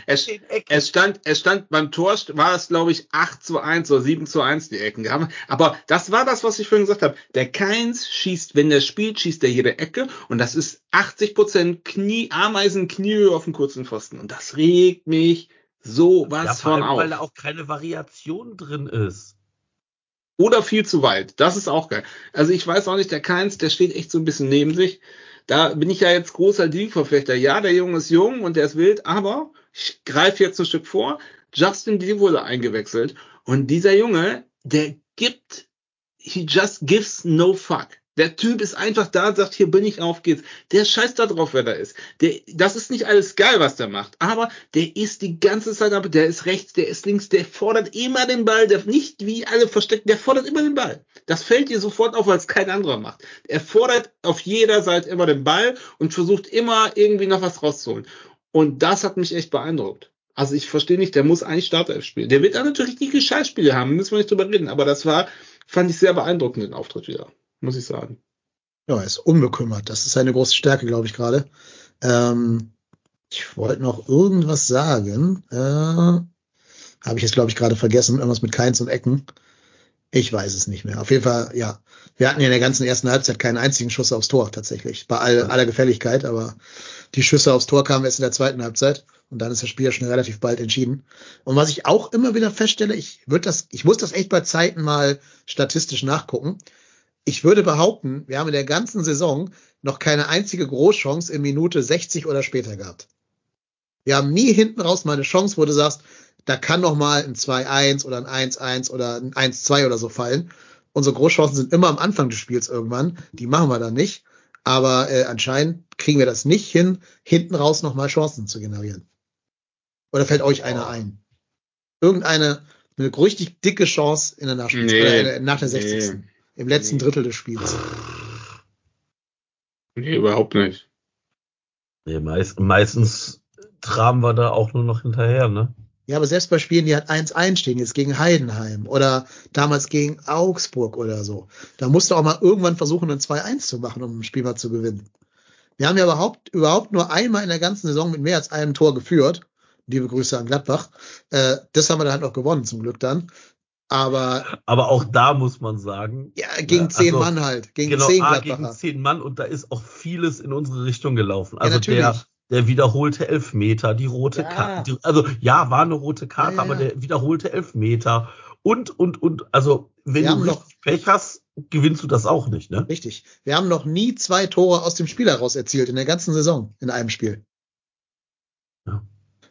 es, es, stand, es stand beim Tor war es glaube ich 8 zu 1 oder 7 zu 1 die Ecken. Aber das war das, was ich vorhin gesagt habe. Der Keins schießt, wenn der spielt, schießt er jede Ecke und das ist 80 Prozent Knie, Ameisen, Kniehöhe auf dem kurzen Pfosten und das regt mich so was ja, von auf. Weil da auch keine Variation drin ist. Oder viel zu weit. Das ist auch geil. Also ich weiß auch nicht, der Keins, der steht echt so ein bisschen neben sich. Da bin ich ja jetzt großer Deal-Verfechter. Ja, der Junge ist jung und der ist wild, aber ich greife jetzt ein Stück vor. Justin Deal wurde eingewechselt und dieser Junge, der gibt, he just gives no fuck. Der Typ ist einfach da, sagt, hier bin ich, auf geht's. Der scheißt da drauf, wer da ist. Der, das ist nicht alles geil, was der macht, aber der ist die ganze Zeit ab, der ist rechts, der ist links, der fordert immer den Ball, der nicht wie alle versteckt, der fordert immer den Ball. Das fällt dir sofort auf, weil es kein anderer macht. Er fordert auf jeder Seite immer den Ball und versucht immer irgendwie noch was rauszuholen. Und das hat mich echt beeindruckt. Also ich verstehe nicht, der muss eigentlich Startelf spielen. Der wird dann natürlich die Gescheißspiele haben, müssen wir nicht drüber reden, aber das war, fand ich sehr beeindruckend, den Auftritt wieder muss ich sagen. Ja, er ist unbekümmert. Das ist seine große Stärke, glaube ich, gerade. Ähm, ich wollte noch irgendwas sagen. Äh, Habe ich jetzt, glaube ich, gerade vergessen. Irgendwas mit Keins und Ecken. Ich weiß es nicht mehr. Auf jeden Fall, ja. Wir hatten ja in der ganzen ersten Halbzeit keinen einzigen Schuss aufs Tor, tatsächlich. Bei all, aller Gefälligkeit, aber die Schüsse aufs Tor kamen erst in der zweiten Halbzeit. Und dann ist das Spiel ja schon relativ bald entschieden. Und was ich auch immer wieder feststelle, ich würde das, ich muss das echt bei Zeiten mal statistisch nachgucken ich würde behaupten, wir haben in der ganzen Saison noch keine einzige Großchance in Minute 60 oder später gehabt. Wir haben nie hinten raus mal eine Chance, wo du sagst, da kann noch mal ein 2-1 oder ein 1-1 oder ein 1-2 oder so fallen. Unsere Großchancen sind immer am Anfang des Spiels irgendwann. Die machen wir dann nicht. Aber äh, anscheinend kriegen wir das nicht hin, hinten raus noch mal Chancen zu generieren. Oder fällt euch einer ein? Irgendeine eine richtig dicke Chance in der Nachspielzeit nee, nach der 60. Nee. Im letzten nee. Drittel des Spiels. Nee, überhaupt nicht. Nee, meist, meistens traben wir da auch nur noch hinterher, ne? Ja, aber selbst bei Spielen, die halt 1-1 stehen, jetzt gegen Heidenheim oder damals gegen Augsburg oder so, da musst du auch mal irgendwann versuchen, ein 2-1 zu machen, um ein Spiel mal zu gewinnen. Wir haben ja überhaupt, überhaupt nur einmal in der ganzen Saison mit mehr als einem Tor geführt. Liebe Grüße an Gladbach. Äh, das haben wir dann halt noch gewonnen, zum Glück dann. Aber, aber auch da muss man sagen. Ja, gegen zehn also, Mann halt. Gegen genau, zehn A, gegen zehn Mann und da ist auch vieles in unsere Richtung gelaufen. Also ja, der, der wiederholte Elfmeter, die rote ja. Karte. Also ja, war eine rote Karte, ja, aber der wiederholte Elfmeter. Und, und, und, also wenn Wir du noch, Pech hast, gewinnst du das auch nicht, ne? Richtig. Wir haben noch nie zwei Tore aus dem Spiel heraus erzielt in der ganzen Saison in einem Spiel. Ja.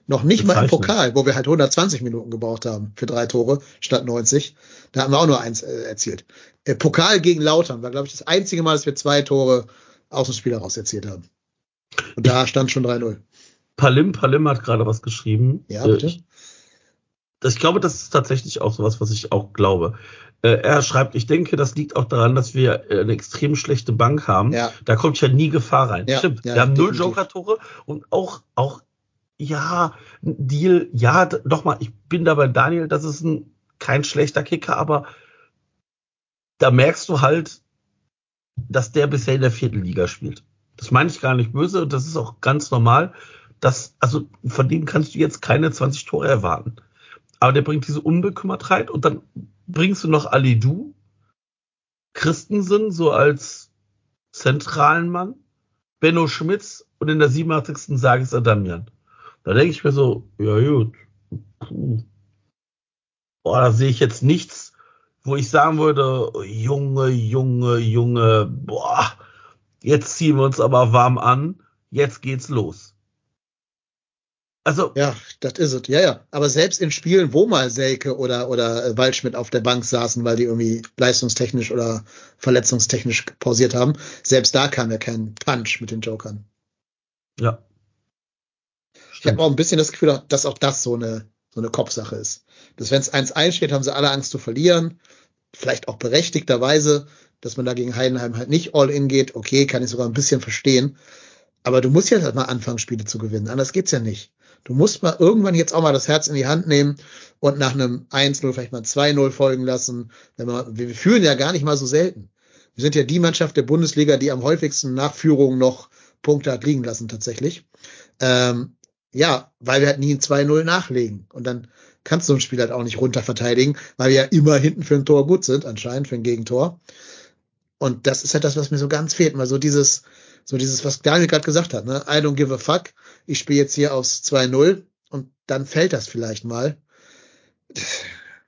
Noch nicht mal im Pokal, wo wir halt 120 Minuten gebraucht haben für drei Tore statt 90. Da haben wir auch nur eins äh, erzielt. Äh, Pokal gegen Lautern war, glaube ich, das einzige Mal, dass wir zwei Tore aus dem Spiel heraus erzielt haben. Und da stand schon 3-0. Palim, Palim hat gerade was geschrieben. Ja, bitte. Ich, ich glaube, das ist tatsächlich auch sowas, was ich auch glaube. Äh, er schreibt, ich denke, das liegt auch daran, dass wir äh, eine extrem schlechte Bank haben. Ja. Da kommt ja nie Gefahr rein. Ja, Stimmt. Ja, wir haben null Joker-Tore und auch, auch ja, Deal, ja, doch mal, ich bin da bei Daniel, das ist ein, kein schlechter Kicker, aber da merkst du halt, dass der bisher in der vierten Liga spielt. Das meine ich gar nicht böse und das ist auch ganz normal. dass, also von dem kannst du jetzt keine 20 Tore erwarten. Aber der bringt diese Unbekümmertheit und dann bringst du noch Alidu, Christensen so als zentralen Mann, Benno Schmitz und in der 87. sage ich es Adamian. Da denke ich mir so, ja gut, puh. Boah, da sehe ich jetzt nichts, wo ich sagen würde, Junge, Junge, Junge, boah, jetzt ziehen wir uns aber warm an, jetzt geht's los. Also. Ja, das ist es. Ja, ja. Aber selbst in Spielen, wo mal Selke oder, oder Waldschmidt auf der Bank saßen, weil die irgendwie leistungstechnisch oder verletzungstechnisch pausiert haben, selbst da kam ja kein Punch mit den Jokern. Ja. Ich habe auch ein bisschen das Gefühl, dass auch das so eine, so eine Kopfsache ist. dass wenn es 1-1 steht, haben sie alle Angst zu verlieren. Vielleicht auch berechtigterweise, dass man da gegen Heidenheim halt nicht all in geht. Okay, kann ich sogar ein bisschen verstehen. Aber du musst ja halt mal anfangen, Spiele zu gewinnen. Anders geht's ja nicht. Du musst mal irgendwann jetzt auch mal das Herz in die Hand nehmen und nach einem 1-0 vielleicht mal 2-0 folgen lassen. Wir führen ja gar nicht mal so selten. Wir sind ja die Mannschaft der Bundesliga, die am häufigsten nach Führung noch Punkte hat liegen lassen tatsächlich. Ähm, ja, weil wir halt nie ein 2-0 nachlegen. Und dann kannst du ein Spiel halt auch nicht runter verteidigen, weil wir ja immer hinten für ein Tor gut sind, anscheinend für ein Gegentor. Und das ist halt das, was mir so ganz fehlt. Mal so dieses, so dieses, was Daniel gerade gesagt hat, ne? I don't give a fuck. Ich spiele jetzt hier aufs 2-0 und dann fällt das vielleicht mal.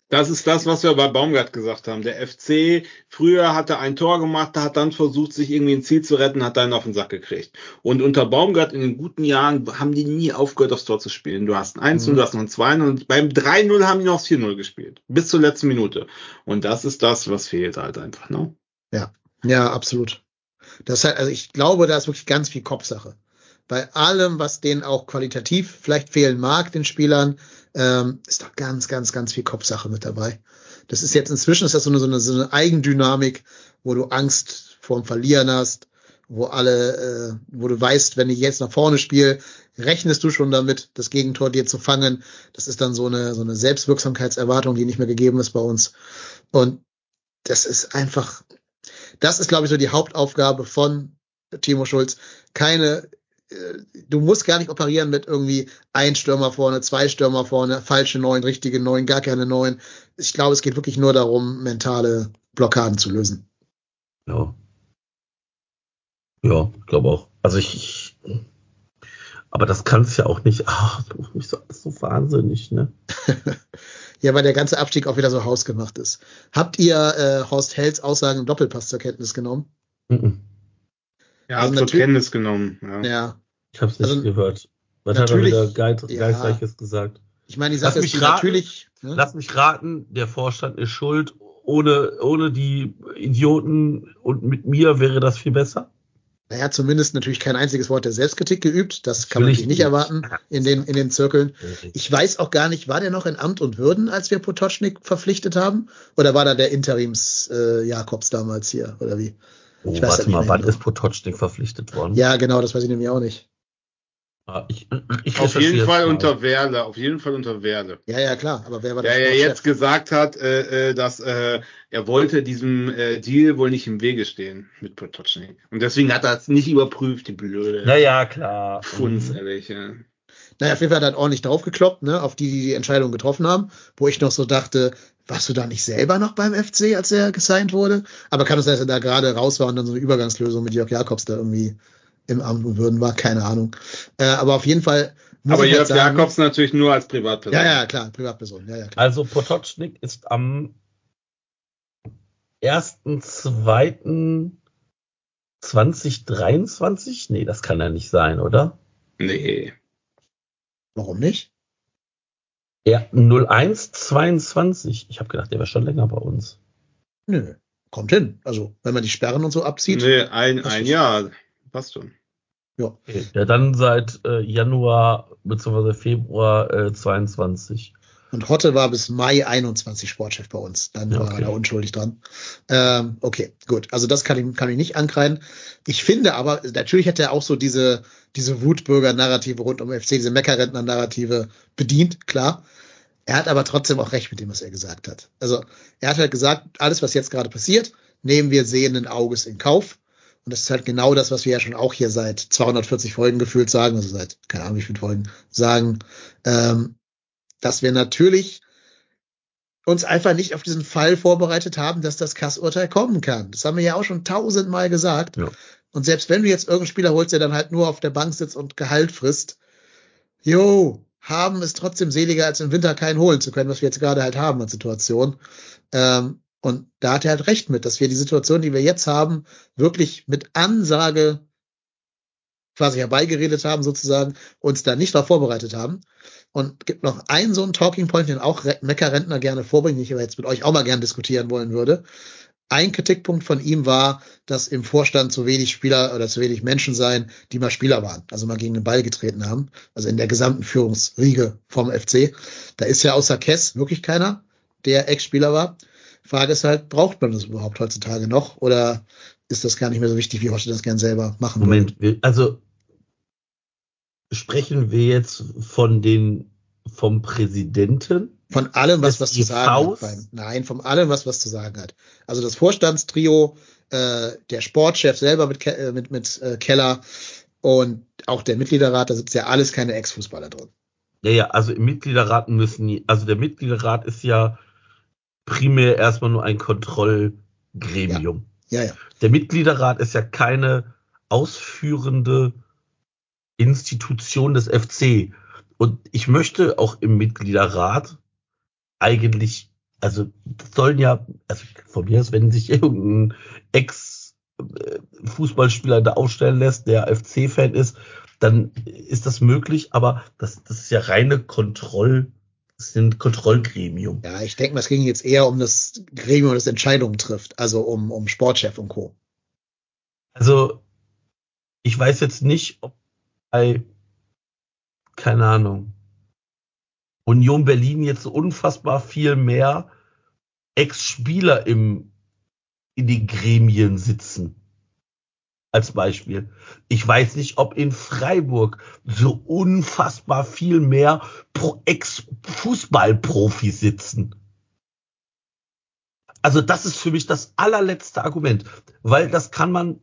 Das ist das, was wir bei Baumgart gesagt haben. Der FC früher hatte ein Tor gemacht, hat dann versucht, sich irgendwie ein Ziel zu retten, hat dann auf den Sack gekriegt. Und unter Baumgart in den guten Jahren haben die nie aufgehört, aufs Tor zu spielen. Du hast ein 1 mhm. du hast noch ein 2 und beim 3-0 haben die noch 4-0 gespielt. Bis zur letzten Minute. Und das ist das, was fehlt halt einfach, ne? Ja, ja, absolut. Das halt, also ich glaube, da ist wirklich ganz viel Kopfsache. Bei allem, was denen auch qualitativ vielleicht fehlen mag, den Spielern, ähm, ist da ganz, ganz, ganz viel Kopfsache mit dabei. Das ist jetzt inzwischen ist das so eine, so eine, so eine Eigendynamik, wo du Angst vorm Verlieren hast, wo alle, äh, wo du weißt, wenn ich jetzt nach vorne spiele, rechnest du schon damit, das Gegentor dir zu fangen. Das ist dann so eine, so eine Selbstwirksamkeitserwartung, die nicht mehr gegeben ist bei uns. Und das ist einfach, das ist, glaube ich, so die Hauptaufgabe von Timo Schulz. Keine du musst gar nicht operieren mit irgendwie ein Stürmer vorne, zwei Stürmer vorne, falsche neun, richtige neun, gar keine neun. Ich glaube, es geht wirklich nur darum, mentale Blockaden zu lösen. Ja. Ja, ich glaube auch. Also ich, ich aber das kann es ja auch nicht. Ach, das macht mich so, so wahnsinnig, ne? ja, weil der ganze Abstieg auch wieder so hausgemacht ist. Habt ihr äh, Horst Hells Aussagen im Doppelpass zur Kenntnis genommen? Mhm. Ja, also zur Kenntnis genommen. Ja. ja. Ich habe es nicht also, gehört. Was hat er wieder Geist, ja. Geistreiches gesagt? Ich meine, die Sache ist natürlich. Ne? Lass mich raten, der Vorstand ist schuld. Ohne, ohne die Idioten und mit mir wäre das viel besser. Er hat zumindest natürlich kein einziges Wort der Selbstkritik geübt. Das kann man sich nicht erwarten in den, in den Zirkeln. Ich weiß auch gar nicht, war der noch in Amt und Würden, als wir Potocznik verpflichtet haben? Oder war da der Interims äh, Jakobs damals hier? Oder wie? Oh, ich weiß warte mal, wann ist Potocznik verpflichtet worden? Ja, genau, das weiß ich nämlich auch nicht. Ah, ich, ich auf jeden Fall mal. unter Werle, auf jeden Fall unter Werle. Ja, ja, klar. Aber wer war der? Der ja jetzt gesagt hat, äh, äh, dass äh, er wollte diesem äh, Deal wohl nicht im Wege stehen mit Potocznik. Und deswegen hat er es nicht überprüft, die Blöde. Naja, klar. Funz, ehrlich, ja. Naja, auf jeden Fall hat er ordentlich draufgekloppt, ne, auf die, die die Entscheidung getroffen haben, wo ich noch so dachte, warst du da nicht selber noch beim FC, als er gesigned wurde? Aber kann es sein, dass er da gerade raus war und dann so eine Übergangslösung mit Jörg Jakobs da irgendwie im Amt und Würden war, keine Ahnung. Äh, aber auf jeden Fall. Aber halt Jörg halt sagen, Jakobs natürlich nur als Privatperson. Ja, ja, klar, Privatperson. Ja, ja, klar. Also Potocznik ist am 1.2.2023? Nee, das kann ja nicht sein, oder? Nee. Warum nicht? Ja, 0122. Ich habe gedacht, der wäre schon länger bei uns. Nö, kommt hin. Also, wenn man die Sperren und so abzieht. Nee, ein, ein Jahr. Passt schon. Ja. ja, dann seit äh, Januar bzw. Februar äh, 22. Und Hotte war bis Mai 21 Sportchef bei uns. Dann ja, okay. war er da unschuldig dran. Ähm, okay, gut. Also das kann ich, kann ich nicht ankreiden. Ich finde aber, natürlich hat er auch so diese, diese Wutbürger-Narrative rund um FC, diese Meckerrentner-Narrative bedient, klar. Er hat aber trotzdem auch recht mit dem, was er gesagt hat. Also er hat halt gesagt, alles, was jetzt gerade passiert, nehmen wir sehenden Auges in Kauf. Und das ist halt genau das, was wir ja schon auch hier seit 240 Folgen gefühlt sagen, also seit, keine Ahnung, wie viele Folgen sagen, ähm, dass wir natürlich uns einfach nicht auf diesen Fall vorbereitet haben, dass das Kassurteil kommen kann. Das haben wir ja auch schon tausendmal gesagt. Ja. Und selbst wenn du jetzt irgendeinen Spieler holst, der dann halt nur auf der Bank sitzt und Gehalt frisst, jo, haben es trotzdem seliger, als im Winter keinen holen zu können, was wir jetzt gerade halt haben als Situation. Ähm, und da hat er halt recht mit, dass wir die Situation, die wir jetzt haben, wirklich mit Ansage quasi herbeigeredet haben, sozusagen, uns da nicht darauf vorbereitet haben. Und gibt noch einen so einen Talking Point, den auch Mecker-Rentner gerne vorbringen, den ich aber jetzt mit euch auch mal gerne diskutieren wollen würde. ein Kritikpunkt von ihm war, dass im Vorstand zu wenig Spieler oder zu wenig Menschen seien, die mal Spieler waren, also mal gegen den Ball getreten haben, also in der gesamten Führungsriege vom FC. Da ist ja außer Kess wirklich keiner, der Ex-Spieler war. Frage ist halt, braucht man das überhaupt heutzutage noch oder ist das gar nicht mehr so wichtig, wie Horsche das gern selber machen Moment, würde? also sprechen wir jetzt von den vom Präsidenten von allem, was was zu sagen hat. Beim, nein, von allem, was was zu sagen hat. Also das Vorstandstrio, äh, der Sportchef selber mit, äh, mit, mit äh, Keller und auch der Mitgliederrat, da sitzt ja alles keine Ex-Fußballer drin. Ja, ja, also im Mitgliederrat müssen, also der Mitgliederrat ist ja primär erstmal nur ein Kontrollgremium. Ja, ja. ja. Der Mitgliederrat ist ja keine ausführende Institution des FC. Und ich möchte auch im Mitgliederrat eigentlich, also sollen ja, also von mir aus, wenn sich irgendein Ex-Fußballspieler da aufstellen lässt, der FC-Fan ist, dann ist das möglich, aber das, das ist ja reine Kontroll, das ist ein Kontrollgremium. Ja, ich denke, es ging jetzt eher um das Gremium, das Entscheidungen trifft, also um, um Sportchef und Co. Also, ich weiß jetzt nicht, ob bei, keine Ahnung, Union Berlin jetzt unfassbar viel mehr Ex-Spieler im, in den Gremien sitzen. Als Beispiel. Ich weiß nicht, ob in Freiburg so unfassbar viel mehr Ex-Fußballprofis sitzen. Also das ist für mich das allerletzte Argument, weil das kann man,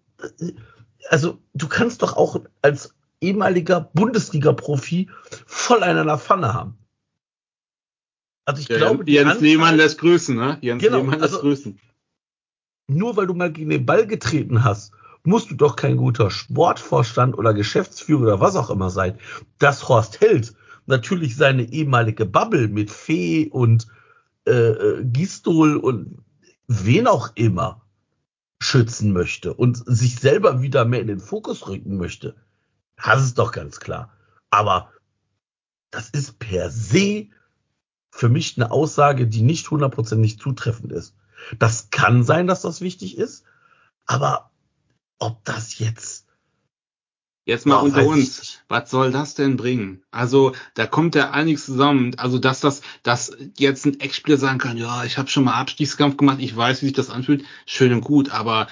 also du kannst doch auch als ehemaliger Bundesliga-Profi voll einer Pfanne haben. Also ich ja, glaube, Jens Anzahl, Lehmann lässt grüßen, ne? Jens genau, Lehmann lässt also, grüßen. Nur weil du mal gegen den Ball getreten hast, musst du doch kein guter Sportvorstand oder Geschäftsführer oder was auch immer sein. Dass Horst Held natürlich seine ehemalige Bubble mit Fee und äh, äh, Gistol und wen auch immer schützen möchte und sich selber wieder mehr in den Fokus rücken möchte. Das ist doch ganz klar. Aber das ist per se für mich eine Aussage, die nicht hundertprozentig zutreffend ist. Das kann sein, dass das wichtig ist, aber ob das jetzt Jetzt mal unter uns. Was soll das denn bringen? Also, da kommt ja einiges zusammen. Also, dass das, dass jetzt ein Ex-Spieler sagen kann, ja, ich habe schon mal Abstiegskampf gemacht, ich weiß, wie sich das anfühlt, schön und gut, aber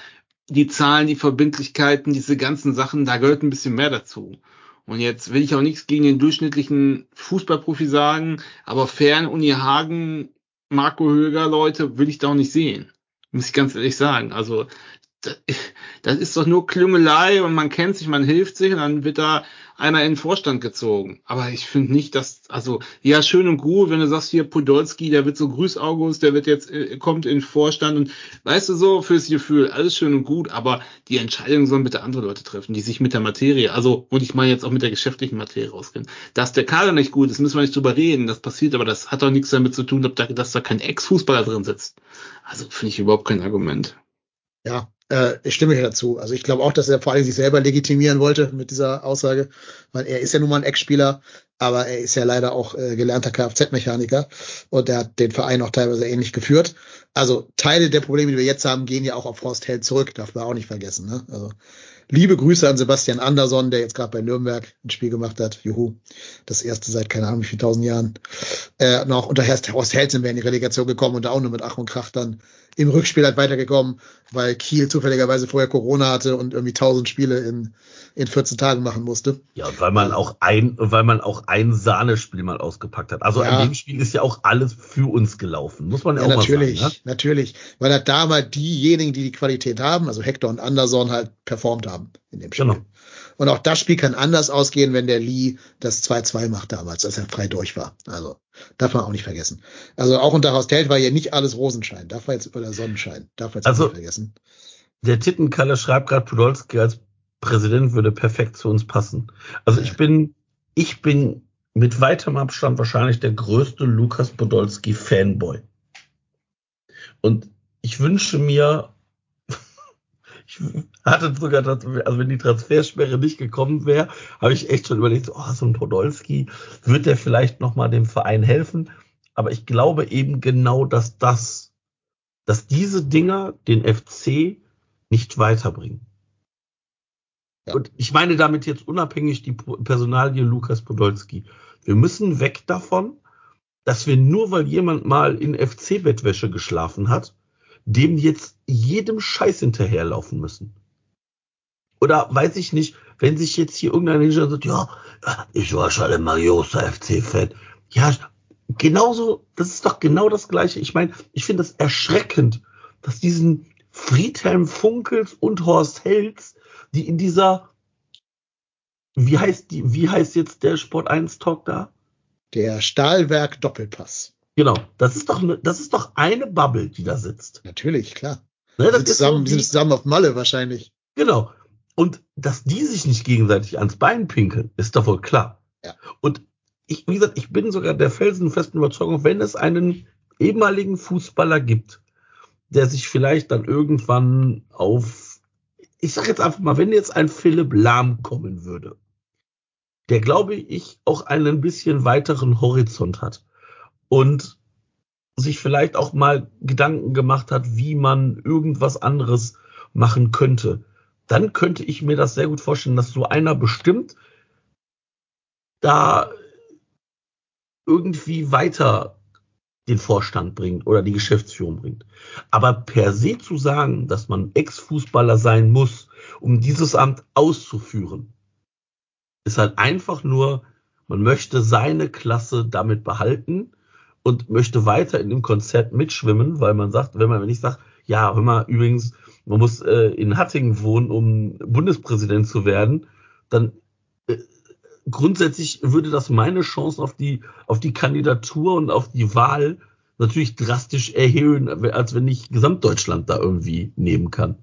die Zahlen, die Verbindlichkeiten, diese ganzen Sachen, da gehört ein bisschen mehr dazu. Und jetzt will ich auch nichts gegen den durchschnittlichen Fußballprofi sagen, aber fern Uni Hagen, Marco Höger, Leute, will ich da auch nicht sehen. Muss ich ganz ehrlich sagen. Also, das ist doch nur Klüngelei und man kennt sich, man hilft sich und dann wird da einer in den Vorstand gezogen. Aber ich finde nicht, dass, also, ja, schön und gut, wenn du sagst hier Podolski, der wird so Grüß August, der wird jetzt, äh, kommt in den Vorstand und weißt du so, fürs Gefühl, alles schön und gut, aber die Entscheidungen sollen bitte andere Leute treffen, die sich mit der Materie, also, und ich meine jetzt auch mit der geschäftlichen Materie auskennen. Dass der Kader nicht gut ist, müssen wir nicht drüber reden, das passiert, aber das hat doch nichts damit zu tun, dass da kein Ex-Fußballer drin sitzt. Also, finde ich überhaupt kein Argument. Ja, äh, ich stimme hier dazu. Also ich glaube auch, dass er vor allem sich selber legitimieren wollte mit dieser Aussage, weil er ist ja nun mal ein Ex-Spieler, aber er ist ja leider auch äh, gelernter Kfz-Mechaniker und er hat den Verein auch teilweise ähnlich geführt. Also Teile der Probleme, die wir jetzt haben, gehen ja auch auf Horst Held zurück, darf man auch nicht vergessen. Ne? Also liebe Grüße an Sebastian Andersson, der jetzt gerade bei Nürnberg ein Spiel gemacht hat. Juhu, das erste seit keine Ahnung wie viel tausend Jahren. Äh, noch unter Horst Held sind wir in die Relegation gekommen und auch nur mit Ach und Krach dann im Rückspiel halt weitergekommen, weil Kiel zufälligerweise vorher Corona hatte und irgendwie tausend Spiele in, in 14 Tagen machen musste. Ja, weil man auch ein, weil man auch ein Sahnespiel mal ausgepackt hat. Also ja. an dem Spiel ist ja auch alles für uns gelaufen, muss man ja, auch natürlich, mal sagen. Ne? Natürlich, weil halt da mal diejenigen, die die Qualität haben, also Hector und Anderson halt performt haben in dem Spiel. Genau. Und auch das Spiel kann anders ausgehen, wenn der Lee das 2-2 macht damals, als er frei durch war. Also darf man auch nicht vergessen. Also auch unter Horst Held war ja nicht alles Rosenschein. Darf man jetzt oder Sonnenschein. Darf man jetzt also, nicht vergessen. Der Tittenkalle schreibt gerade, Podolski als Präsident würde perfekt zu uns passen. Also ich bin, ich bin mit weitem Abstand wahrscheinlich der größte Lukas Podolski Fanboy. Und ich wünsche mir ich hatte sogar, also wenn die Transfersperre nicht gekommen wäre, habe ich echt schon überlegt, oh, so ein Podolski, wird der vielleicht nochmal dem Verein helfen? Aber ich glaube eben genau, dass das dass diese Dinger den FC nicht weiterbringen. Ja. Und ich meine damit jetzt unabhängig die Personalie Lukas Podolski. Wir müssen weg davon, dass wir nur weil jemand mal in FC-Bettwäsche geschlafen hat, dem jetzt jedem Scheiß hinterherlaufen müssen. Oder weiß ich nicht, wenn sich jetzt hier irgendein Ninja sagt, ja, ich war schon immer großer FC-Fan. Ja, genauso, das ist doch genau das Gleiche. Ich meine, ich finde es erschreckend, dass diesen Friedhelm Funkels und Horst Hels, die in dieser, wie heißt die, wie heißt jetzt der Sport 1 Talk da? Der Stahlwerk Doppelpass. Genau, das ist doch, ne, das ist doch eine Bubble, die da sitzt. Natürlich, klar. Ne, das sind, zusammen, so sind zusammen auf Malle wahrscheinlich. Genau. Und dass die sich nicht gegenseitig ans Bein pinkeln, ist doch wohl klar. Ja. Und ich, wie gesagt, ich bin sogar der felsenfesten Überzeugung, wenn es einen ehemaligen Fußballer gibt, der sich vielleicht dann irgendwann auf, ich sag jetzt einfach mal, wenn jetzt ein Philipp Lahm kommen würde, der glaube ich auch einen bisschen weiteren Horizont hat und sich vielleicht auch mal Gedanken gemacht hat, wie man irgendwas anderes machen könnte, dann könnte ich mir das sehr gut vorstellen, dass so einer bestimmt da irgendwie weiter den Vorstand bringt oder die Geschäftsführung bringt. Aber per se zu sagen, dass man Ex-Fußballer sein muss, um dieses Amt auszuführen, ist halt einfach nur, man möchte seine Klasse damit behalten und möchte weiter in dem Konzert mitschwimmen, weil man sagt, wenn man nicht sagt, ja, wenn man übrigens, man muss äh, in Hattingen wohnen, um Bundespräsident zu werden, dann äh, grundsätzlich würde das meine Chancen auf die, auf die Kandidatur und auf die Wahl natürlich drastisch erhöhen, als wenn ich Gesamtdeutschland da irgendwie nehmen kann.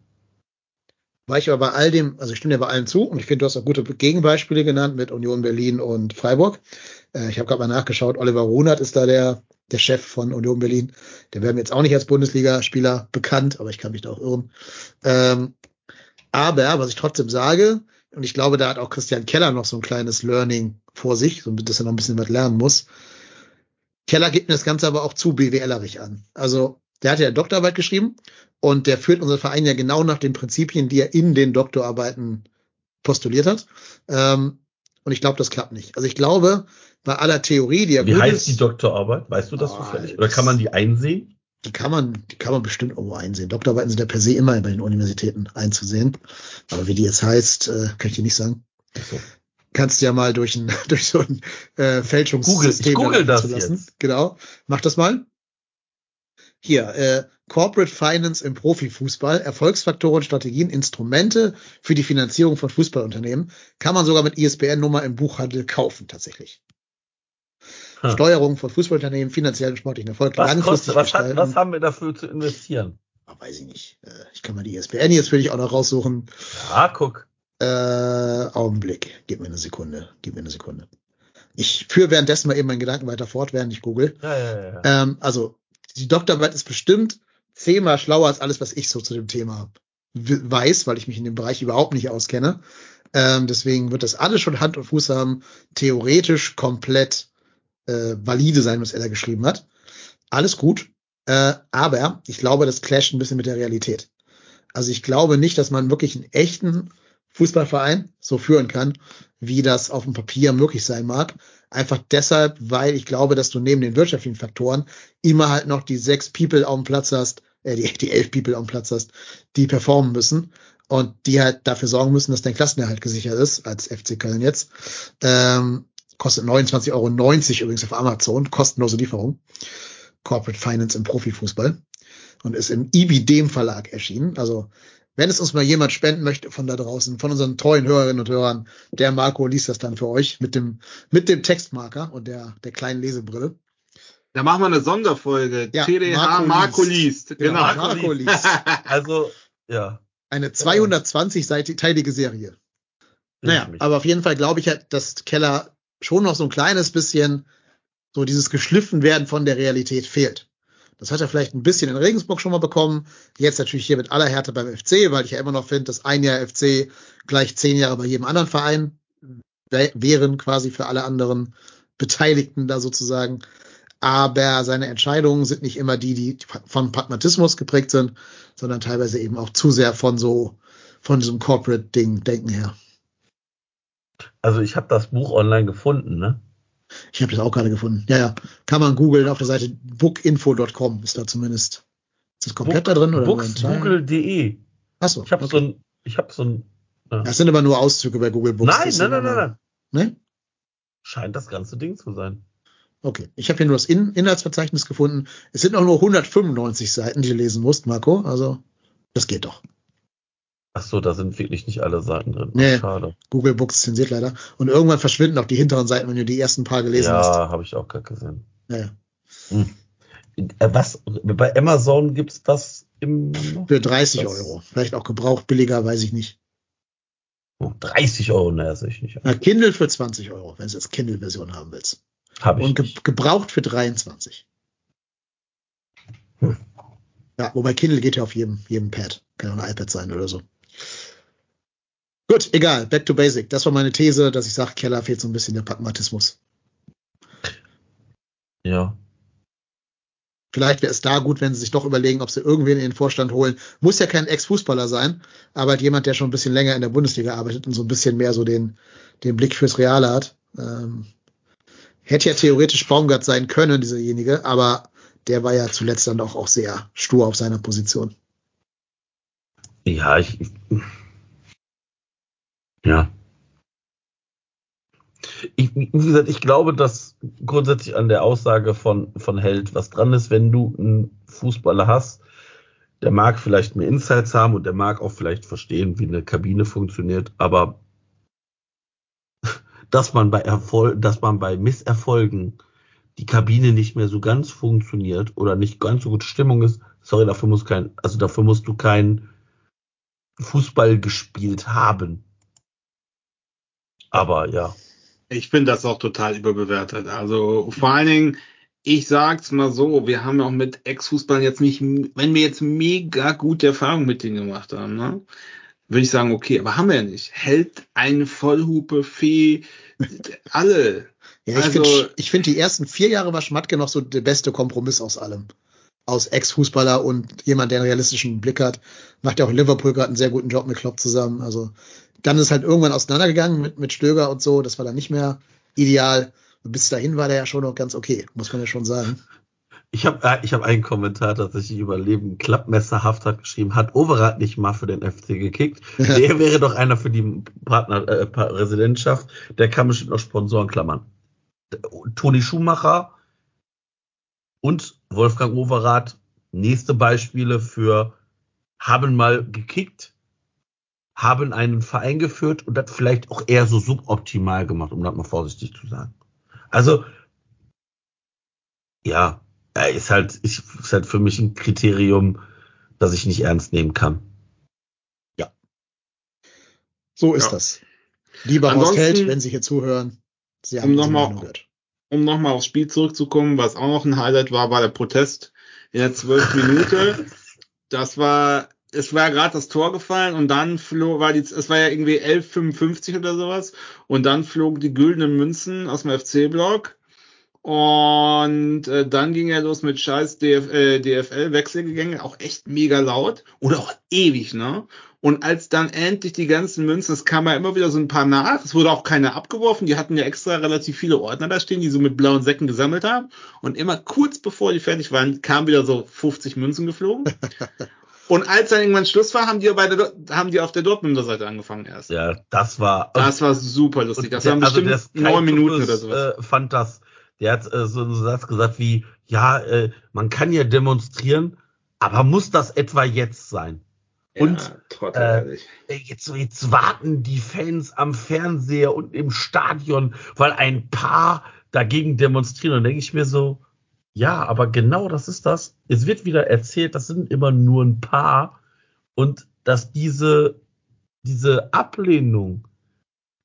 War ich aber bei all dem, also ich stimme dir bei allen zu und ich finde, du hast auch gute Gegenbeispiele genannt mit Union Berlin und Freiburg. Äh, ich habe gerade mal nachgeschaut, Oliver Runert ist da der, der Chef von Union Berlin. Der wäre mir jetzt auch nicht als Bundesligaspieler bekannt, aber ich kann mich da auch irren. Ähm, aber was ich trotzdem sage, und ich glaube, da hat auch Christian Keller noch so ein kleines Learning vor sich, so dass er noch ein bisschen was lernen muss. Keller gibt mir das Ganze aber auch zu BWLerig an. Also der hat ja Doktorarbeit geschrieben und der führt unseren Verein ja genau nach den Prinzipien, die er in den Doktorarbeiten postuliert hat. Ähm, und ich glaube, das klappt nicht. Also ich glaube, bei aller Theorie, die er Wie heißt die Doktorarbeit? Weißt du das oh, zufällig? Oder kann man die einsehen? Die kann man, die kann man bestimmt irgendwo einsehen. Doktorarbeiten sind ja per se immer bei den Universitäten einzusehen. Aber wie die jetzt heißt, äh, kann ich dir nicht sagen. So. Kannst du ja mal durch ein, durch so ein äh, Fälschungssystem Google, Google das lassen. Jetzt. Genau. Mach das mal. Hier, äh, Corporate Finance im Profifußball, Erfolgsfaktoren, Strategien, Instrumente für die Finanzierung von Fußballunternehmen, kann man sogar mit ISBN-Nummer im Buchhandel kaufen, tatsächlich. Hm. Steuerung von Fußballunternehmen, finanziellen sportlichen Erfolg, was langfristig kostet, was, hat, was haben wir dafür zu investieren? Oh, weiß ich nicht. Äh, ich kann mal die ISBN jetzt für dich auch noch raussuchen. Ja, guck. Äh, Augenblick. Gib mir eine Sekunde. Gib mir eine Sekunde. Ich führe währenddessen mal eben meinen Gedanken weiter fort, während ich google. Ja, ja, ja. Ähm, also die Doktorarbeit ist bestimmt zehnmal schlauer als alles, was ich so zu dem Thema weiß, weil ich mich in dem Bereich überhaupt nicht auskenne. Ähm, deswegen wird das alles schon Hand und Fuß haben, theoretisch komplett äh, valide sein, was er da geschrieben hat. Alles gut, äh, aber ich glaube, das clasht ein bisschen mit der Realität. Also ich glaube nicht, dass man wirklich einen echten Fußballverein so führen kann, wie das auf dem Papier möglich sein mag. Einfach deshalb, weil ich glaube, dass du neben den wirtschaftlichen Faktoren immer halt noch die sechs People auf dem Platz hast, äh, die, die elf People auf dem Platz hast, die performen müssen und die halt dafür sorgen müssen, dass dein Klassenerhalt gesichert ist, als FC Köln jetzt. Ähm, kostet 29,90 Euro übrigens auf Amazon, kostenlose Lieferung. Corporate Finance im Profifußball und ist im IBDem Verlag erschienen. Also wenn es uns mal jemand spenden möchte von da draußen, von unseren treuen Hörerinnen und Hörern, der Marco liest das dann für euch mit dem, mit dem Textmarker und der, der kleinen Lesebrille. Da machen wir eine Sonderfolge. Ja, TDH Marco, Marco liest. Genau, genau Marco, liest. also, ja. Eine 220-teilige Serie. Naja, aber auf jeden Fall glaube ich halt, dass Keller schon noch so ein kleines bisschen so dieses geschliffen werden von der Realität fehlt. Das hat er vielleicht ein bisschen in Regensburg schon mal bekommen. Jetzt natürlich hier mit aller Härte beim FC, weil ich ja immer noch finde, dass ein Jahr FC gleich zehn Jahre bei jedem anderen Verein wären quasi für alle anderen Beteiligten da sozusagen. aber seine Entscheidungen sind nicht immer die, die von Pragmatismus geprägt sind, sondern teilweise eben auch zu sehr von so, von diesem Corporate-Ding, Denken her. Also ich habe das Buch online gefunden, ne? Ich habe das auch gerade gefunden. Ja, ja. Kann man googeln auf der Seite bookinfo.com ist da zumindest. Ist das komplett Book, da drin oder Booksgoogle.de. Achso. Ich habe okay. so ein, ich habe so ein. Ja. Das sind aber nur Auszüge bei Google Books. Nein, nein, nein, nein, nein. Ne? Scheint das ganze Ding zu sein. Okay. Ich habe hier nur das In Inhaltsverzeichnis gefunden. Es sind auch nur 195 Seiten, die du lesen musst, Marco. Also, das geht doch. Ach so, da sind wirklich nicht alle Seiten drin. Nee. Schade. Google Books zensiert leider. Und irgendwann verschwinden auch die hinteren Seiten, wenn du die ersten paar gelesen hast. Ja, habe ich auch gerade gesehen. Ja, ja. Äh, Was? Bei Amazon gibt's das im Für 30 Das- Euro. Vielleicht auch gebraucht billiger, weiß ich nicht. oh, 30 Euro, naja, sehe ich nicht. Na, Kindle für 20 Euro, wenn du jetzt Kindle-Version haben willst. Habe ich. Und ge nicht. gebraucht für 23. Hm. Ja, wobei Kindle geht ja auf jedem, jedem Pad. Kann auch ein iPad sein oder so. Gut, egal. Back to basic. Das war meine These, dass ich sage, Keller fehlt so ein bisschen der Pragmatismus. Ja. Vielleicht wäre es da gut, wenn sie sich doch überlegen, ob sie irgendwen in den Vorstand holen. Muss ja kein Ex-Fußballer sein, aber halt jemand, der schon ein bisschen länger in der Bundesliga arbeitet und so ein bisschen mehr so den, den Blick fürs Reale hat. Ähm, hätte ja theoretisch Baumgart sein können, dieserjenige, aber der war ja zuletzt dann doch auch sehr stur auf seiner Position. Ja, ich. Ja. Ich, wie gesagt, ich glaube, dass grundsätzlich an der Aussage von, von Held was dran ist, wenn du einen Fußballer hast, der mag vielleicht mehr Insights haben und der mag auch vielleicht verstehen, wie eine Kabine funktioniert, aber dass man bei Erfolg, dass man bei Misserfolgen die Kabine nicht mehr so ganz funktioniert oder nicht ganz so gut Stimmung ist, sorry, dafür muss kein, also dafür musst du kein Fußball gespielt haben. Aber ja. Ich finde das auch total überbewertet. Also vor allen Dingen, ich sag's mal so, wir haben auch mit Ex-Fußballern jetzt nicht, wenn wir jetzt mega gute Erfahrungen mit denen gemacht haben, ne? Würde ich sagen, okay, aber haben wir ja nicht. Hält eine Vollhupe, Fee, alle. Ja, ich Also- finde, find, die ersten vier Jahre war Schmatke noch so der beste Kompromiss aus allem. Aus Ex-Fußballer und jemand, der einen realistischen Blick hat. Macht ja auch in Liverpool gerade einen sehr guten Job mit Klopp zusammen. Also dann ist halt irgendwann auseinandergegangen mit, mit Stöger und so. Das war dann nicht mehr ideal. Und bis dahin war der ja schon noch ganz okay, muss man ja schon sagen. Ich habe äh, ich hab einen Kommentar tatsächlich über Leben klappmesserhaft hat geschrieben, hat Overath nicht mal für den FC gekickt. Ja. Der wäre doch einer für die Partner, äh, Residentschaft. Der kann bestimmt noch Sponsoren klammern. Toni Schumacher und Wolfgang Overath, nächste Beispiele für haben mal gekickt, haben einen Verein geführt und das vielleicht auch eher so suboptimal gemacht, um das mal vorsichtig zu sagen. Also, ja, er ist halt, ist, ist halt für mich ein Kriterium, das ich nicht ernst nehmen kann. So ist Ja. das. Lieber Horst Ansonsten- Held, wenn Sie hier zuhören, Sie Um haben nochmal- Meinung gehört. Um nochmal aufs Spiel zurückzukommen, was auch noch ein Highlight war, war der Protest in der 12 Minute. Das war, es war gerade das Tor gefallen und dann flog, war die, es war ja irgendwie 11,55 oder sowas und dann flogen die güldenen Münzen aus dem FC-Block und äh, dann ging er los mit scheiß DF, äh, DFL-Wechselgänge, auch echt mega laut oder auch ewig, ne? Und als dann endlich die ganzen Münzen, es kam ja immer wieder so ein paar nach, es wurde auch keiner abgeworfen, die hatten ja extra relativ viele Ordner da stehen, die so mit blauen Säcken gesammelt haben. Und immer kurz bevor die fertig waren, kamen wieder so 50 Münzen geflogen. Und als dann irgendwann Schluss war, haben die, bei der, haben die auf der Dortmunder Seite angefangen erst. Ja, das war. Das war super lustig. Das der- waren also bestimmt Sky neun Minuten oder sowas. Äh, fand das. Der hat äh, so einen Satz gesagt wie, ja, äh, man kann ja demonstrieren, aber muss das etwa jetzt sein? Und, ja. Äh, Jetzt, jetzt warten die Fans am Fernseher und im Stadion, weil ein paar dagegen demonstrieren. Und denke ich mir so, ja, aber genau das ist das. Es wird wieder erzählt, das sind immer nur ein paar. Und dass diese, diese Ablehnung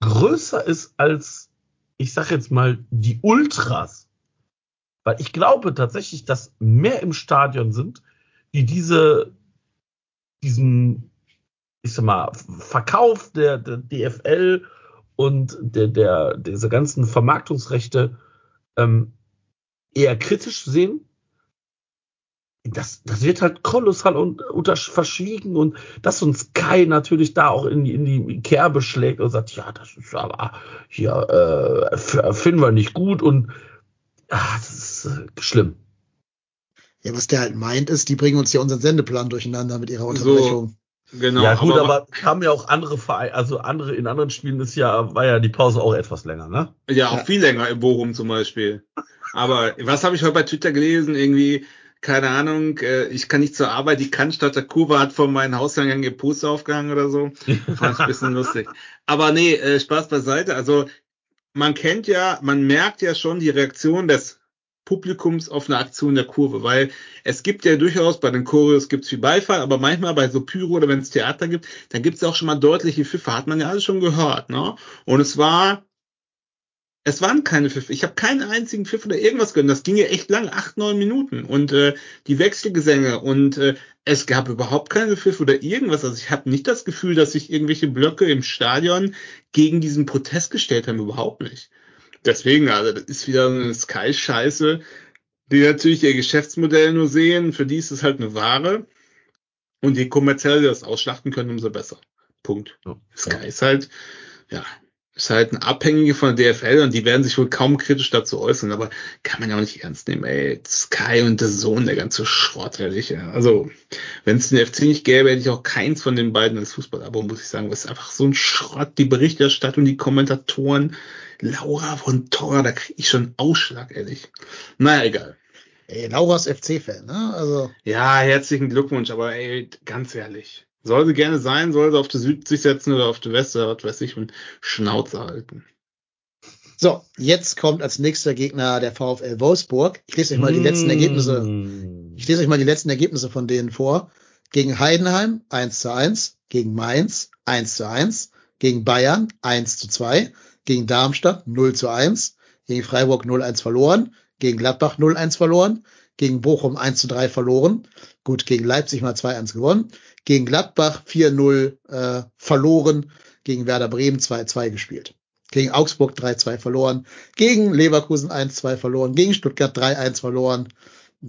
größer ist als, ich sag jetzt mal, die Ultras. Weil ich glaube tatsächlich, dass mehr im Stadion sind, die diese, diesen, ich sag mal, Verkauf der, der DFL und der, der, diese ganzen Vermarktungsrechte ähm, eher kritisch sehen. Das, das wird halt kolossal und unter verschwiegen und dass uns Kai natürlich da auch in, in die Kerbe schlägt und sagt, ja, das ist aber hier äh, finden wir nicht gut und ach, das ist äh, schlimm. Ja, was der halt meint, ist, die bringen uns ja unseren Sendeplan durcheinander mit ihrer Unterbrechung. So. Genau. Ja gut, aber, aber haben ja auch andere Vereine, also andere in anderen Spielen ist ja war ja die Pause auch etwas länger, ne? Ja, auch ja. viel länger im Bochum zum Beispiel. Aber was habe ich heute bei Twitter gelesen? Irgendwie keine Ahnung, äh, ich kann nicht zur Arbeit, die Cannstatter Kurve hat vor meinen Hauseingang ihr Poster aufgehangen oder so. Fand ich ein bisschen lustig. Aber nee, äh, Spaß beiseite. Also man kennt ja, man merkt ja schon die Reaktion des Publikums auf eine Aktion der Kurve, weil es gibt ja durchaus bei den Choreos gibt's viel Beifall, aber manchmal bei so Pyro oder wenn es Theater gibt, dann gibt's auch schon mal deutliche Pfiffe, hat man ja alles schon gehört, ne? Und es war es waren keine Pfiffe. Ich habe keinen einzigen Pfiff oder irgendwas gehört. Das ging ja echt lang, acht, neun Minuten. Und äh, die Wechselgesänge und äh, es gab überhaupt keine Pfiff oder irgendwas. Also ich habe nicht das Gefühl, dass sich irgendwelche Blöcke im Stadion gegen diesen Protest gestellt haben. Überhaupt nicht. Deswegen, also das ist wieder eine Sky-Scheiße, die natürlich ihr Geschäftsmodell nur sehen. Für die ist es halt eine Ware. Und je kommerziell das ausschlachten können, umso besser. Punkt. Ja. Sky ist halt, ja, ist halt ein Abhängige von der DFL und die werden sich wohl kaum kritisch dazu äußern, aber kann man ja auch nicht ernst nehmen, ey. Sky und der Sohn, der ganze Schrott, ehrlich. Ja. Also, wenn es den FC nicht gäbe, hätte ich auch keins von den beiden als Fußballabo, muss ich sagen. Das ist einfach so ein Schrott, die Berichterstattung, die Kommentatoren. Laura von Torra, da kriege ich schon Ausschlag, ehrlich. Naja, egal. Ey, Laura ist FC-Fan, ne? Also. Ja, herzlichen Glückwunsch, aber ey, ganz ehrlich. Soll sie gerne sein, soll sie auf die Süd sich setzen oder auf die West oder was weiß ich und Schnauze halten. So, jetzt kommt als nächster Gegner der VfL Wolfsburg. Ich lese euch mal die letzten Ergebnisse. Mm. Ich lese euch mal die letzten Ergebnisse von denen vor. Gegen Heidenheim 1 zu 1, gegen Mainz 1 zu 1, gegen Bayern 1 zu 2, gegen Darmstadt 0 zu 1, gegen Freiburg 0-1 verloren, gegen Gladbach 0-1 verloren, gegen Bochum 1 zu 3 verloren, gut, gegen Leipzig mal 2-1 gewonnen, gegen Gladbach 4-0 äh, verloren, gegen Werder Bremen 2-2 gespielt. Gegen Augsburg 3-2 verloren, gegen Leverkusen 1-2 verloren, gegen Stuttgart 3-1 verloren,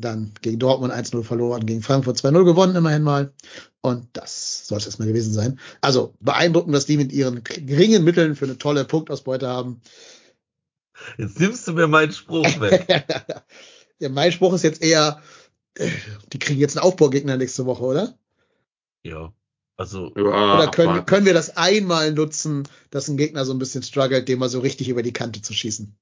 dann gegen Dortmund 1-0 verloren, gegen Frankfurt 2-0 gewonnen immerhin mal. Und das soll es erstmal gewesen sein. Also beeindruckend, dass die mit ihren geringen Mitteln für eine tolle Punktausbeute haben. Jetzt nimmst du mir meinen Spruch weg. ja, mein Spruch ist jetzt eher, äh, die kriegen jetzt einen Aufbaugegner nächste Woche, oder? Ja. Also, ja, oder können, können wir das einmal nutzen, dass ein Gegner so ein bisschen struggelt, den mal so richtig über die Kante zu schießen?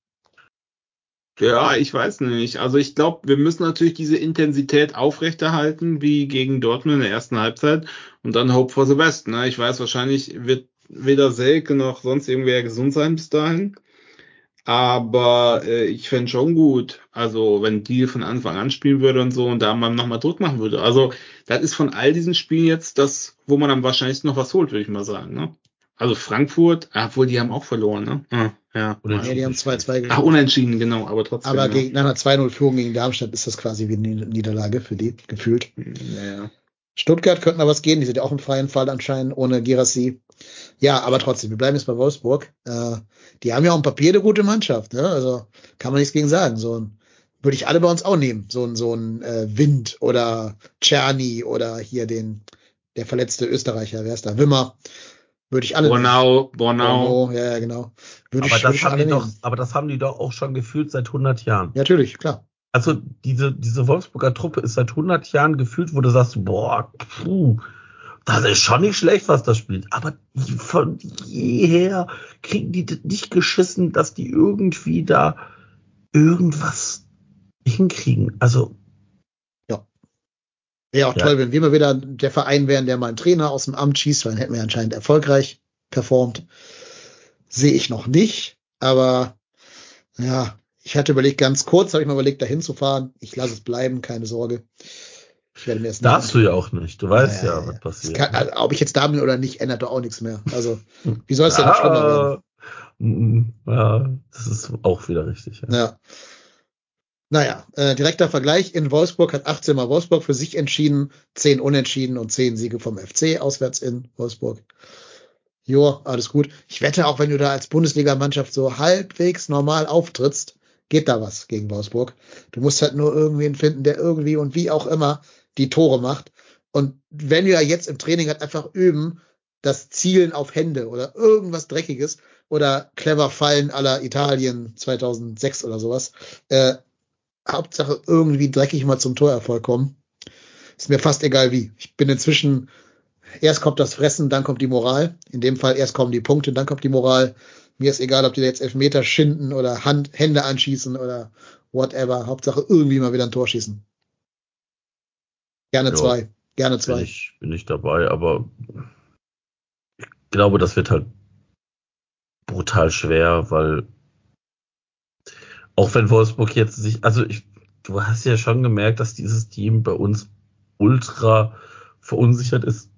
Ja, ich weiß nicht. Also ich glaube, wir müssen natürlich diese Intensität aufrechterhalten, wie gegen Dortmund in der ersten Halbzeit und dann Hope for the Best. Ne? Ich weiß, wahrscheinlich wird weder Selke noch sonst irgendwer gesund sein bis dahin. Aber äh, ich fände schon gut, also wenn Deal von Anfang an spielen würde und so und da man nochmal Druck machen würde. Also das ist von all diesen Spielen jetzt das, wo man am wahrscheinlichsten noch was holt, würde ich mal sagen. Ne? Also Frankfurt, obwohl die haben auch verloren, ne? Ah, ja. Unentschieden. Ja, die haben 2-2 gewonnen. Ach, unentschieden, genau, aber trotzdem. Aber gegen, nach einer 2-0-Führung gegen Darmstadt ist das quasi wie eine Niederlage für die, gefühlt. Ja, ja. Stuttgart könnten da was gehen, die sind ja auch im freien Fall anscheinend ohne Girassi. Ja, aber trotzdem, wir bleiben jetzt bei Wolfsburg. Äh, die haben ja auch ein Papier eine gute Mannschaft, ne? Also kann man nichts gegen sagen. So ein, würde ich alle bei uns auch nehmen. So ein, so ein äh, Wind oder Czerny oder hier den, der verletzte Österreicher, wer ist da? Wimmer. Würde ich alle Bornau, Bornau. Ja, ja, genau. Würde aber, ich, das haben die doch, aber das haben die doch auch schon gefühlt seit 100 Jahren. Ja, natürlich, klar. Also diese, diese Wolfsburger Truppe ist seit 100 Jahren gefühlt, wo du sagst, boah, puh, das ist schon nicht schlecht, was das spielt. Aber von jeher kriegen die nicht geschissen, dass die irgendwie da irgendwas hinkriegen. Also. Ja. Wäre auch ja. toll, wenn wir mal wieder der Verein wären, der mal einen Trainer aus dem Amt schießt, weil dann hätten wir anscheinend erfolgreich performt. Sehe ich noch nicht, aber ja, ich hatte überlegt, ganz kurz habe ich mal überlegt, dahin zu fahren. Ich lasse es bleiben, keine Sorge. Ich werde mir erst Darfst du ja auch nicht. Du weißt ja, ja, was passiert. Kann, also, ob ich jetzt da bin oder nicht, ändert doch auch nichts mehr. Also, wie soll es denn noch schlimmer werden? Ja, das ist auch wieder richtig. Ja. ja. Naja, äh, direkter Vergleich. In Wolfsburg hat 18 Mal Wolfsburg für sich entschieden, 10 Unentschieden und 10 Siege vom FC auswärts in Wolfsburg. Jo, alles gut. Ich wette auch, wenn du da als Bundesligamannschaft so halbwegs normal auftrittst, geht da was gegen Wolfsburg. Du musst halt nur irgendwen finden, der irgendwie und wie auch immer die Tore macht. Und wenn wir jetzt im Training halt einfach üben, das Zielen auf Hände oder irgendwas Dreckiges oder clever Fallen aller Italien 2006 oder sowas, äh, Hauptsache irgendwie dreckig mal zum Torerfolg kommen. Ist mir fast egal wie. Ich bin inzwischen, erst kommt das Fressen, dann kommt die Moral. In dem Fall erst kommen die Punkte, dann kommt die Moral. Mir ist egal, ob die jetzt Elfmeter schinden oder Hand, Hände anschießen oder whatever. Hauptsache irgendwie mal wieder ein Tor schießen. Gerne ja, zwei. Gerne zwei. Bin ich, bin ich dabei, aber ich glaube, das wird halt brutal schwer, weil auch wenn Wolfsburg jetzt sich, also ich, du hast ja schon gemerkt, dass dieses Team bei uns ultra verunsichert ist.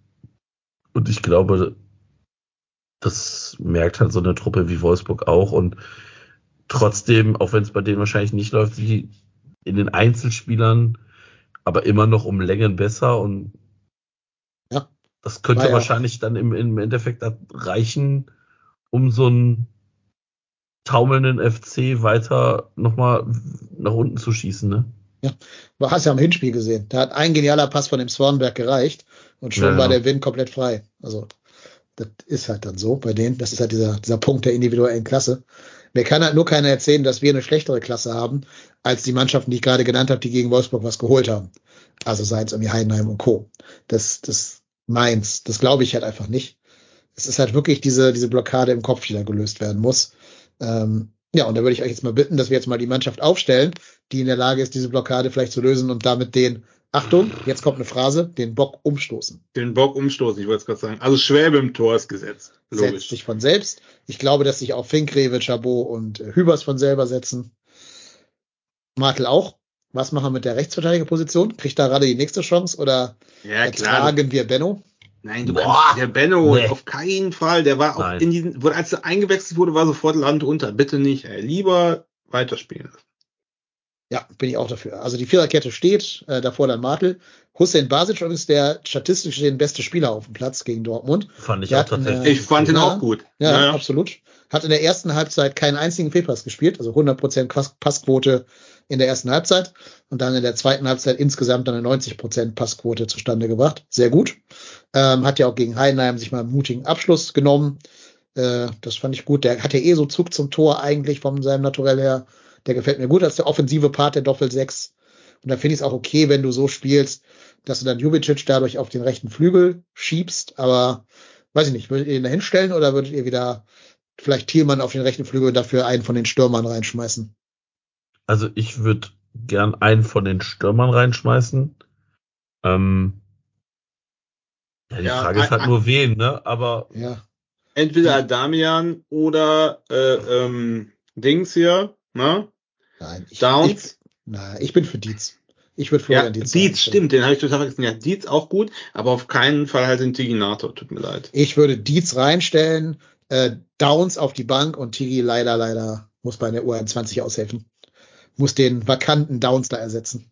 Und ich glaube, das merkt halt so eine Truppe wie Wolfsburg auch. Und trotzdem, auch wenn es bei denen wahrscheinlich nicht läuft, die in den Einzelspielern, aber immer noch um Längen besser. Und ja, das könnte wahrscheinlich dann im, im Endeffekt reichen, um so ein taumelnden FC weiter nochmal nach unten zu schießen, ne? Ja, du hast ja am Hinspiel gesehen. Da hat ein genialer Pass von dem Swanberg gereicht und schon ja, war der Wind komplett frei. Also, das ist halt dann so bei denen. Das ist halt dieser, dieser Punkt der individuellen Klasse. Mir kann halt nur keiner erzählen, dass wir eine schlechtere Klasse haben, als die Mannschaften, die ich gerade genannt habe, die gegen Wolfsburg was geholt haben. Also seien es irgendwie Heidenheim und Co. Das, das meins. Das glaube ich halt einfach nicht. Es ist halt wirklich diese, diese Blockade im Kopf, die da gelöst werden muss. Ähm, ja, und da würde ich euch jetzt mal bitten, dass wir jetzt mal die Mannschaft aufstellen, die in der Lage ist, diese Blockade vielleicht zu lösen und damit den, Achtung, jetzt kommt eine Phrase, den Bock umstoßen. Den Bock umstoßen, ich wollte es gerade sagen. Also Schwäbe im Tor ist gesetzt. Logisch. Setzt sich von selbst. Ich glaube, dass sich auch Finkrewe, Chabot und äh, Hübers von selber setzen. Martel auch. Was machen wir mit der Rechtsverteidigerposition? Kriegt da gerade die nächste Chance oder ja, ertragen wir Benno? Nein, du Boah, kannst, der Benno, nee. auf keinen Fall. Der war auch Nein. in diesen, wo, als er eingewechselt wurde, war sofort Land unter. Bitte nicht, ey. Lieber weiterspielen. Ja, bin ich auch dafür. Also die Viererkette steht, äh, davor dann Martel. Hussein Basic ist der statistisch den beste Spieler auf dem Platz gegen Dortmund. Fand ich der auch tatsächlich. Der, ich fand ihn auch gut. Ja, ja, absolut. Hat in der ersten Halbzeit keinen einzigen Fehlpass gespielt, also 100% Passquote in der ersten Halbzeit und dann in der zweiten Halbzeit insgesamt eine 90% Passquote zustande gebracht. Sehr gut. Ähm, hat ja auch gegen Heidenheim sich mal einen mutigen Abschluss genommen. Äh, das fand ich gut. Der hat ja eh so Zug zum Tor eigentlich von seinem Naturell her. Der gefällt mir gut als der offensive Part der Doppel 6. Und da finde ich es auch okay, wenn du so spielst, dass du dann Jubicic dadurch auf den rechten Flügel schiebst. Aber weiß ich nicht, würdet ihr ihn da hinstellen oder würdet ihr wieder vielleicht Thielmann auf den rechten Flügel dafür einen von den Stürmern reinschmeißen? Also ich würde gern einen von den Stürmern reinschmeißen. Ähm, ja, die ja, Frage ist halt nur wen, ne? Aber ja. entweder Damian oder äh, ähm, Dings hier, ne? Nein, ich, Downs. Ich, na, ich bin für Dietz. Ich würde Florian ja, Dietz. Dietz, stimmt, den habe ich total vergessen. Ja, Dietz auch gut, aber auf keinen Fall halt den Tiginator, tut mir leid. Ich würde Dietz reinstellen, äh, Downs auf die Bank und Tigi leider, leider muss bei der U21 aushelfen muss den vakanten Downs da ersetzen.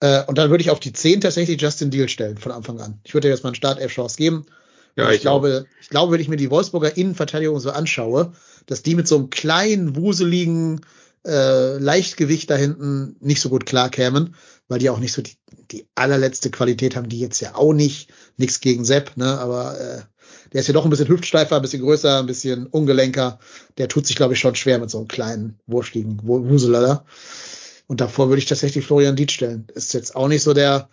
Äh, und dann würde ich auf die 10 tatsächlich Justin Deal stellen von Anfang an. Ich würde jetzt mal einen Start-F-Chance geben. Ja, ich, ich glaube, ich glaube, wenn ich mir die Wolfsburger Innenverteidigung so anschaue, dass die mit so einem kleinen, wuseligen äh, Leichtgewicht da hinten nicht so gut klarkämen, weil die auch nicht so die, die allerletzte Qualität haben, die jetzt ja auch nicht. Nichts gegen Sepp, ne? Aber äh, der ist ja doch ein bisschen hüftsteifer, ein bisschen größer, ein bisschen ungelenker. Der tut sich, glaube ich, schon schwer mit so einem kleinen, wurschtigen Wuselader. Und davor würde ich tatsächlich Florian Dietz stellen. Ist jetzt auch nicht so der,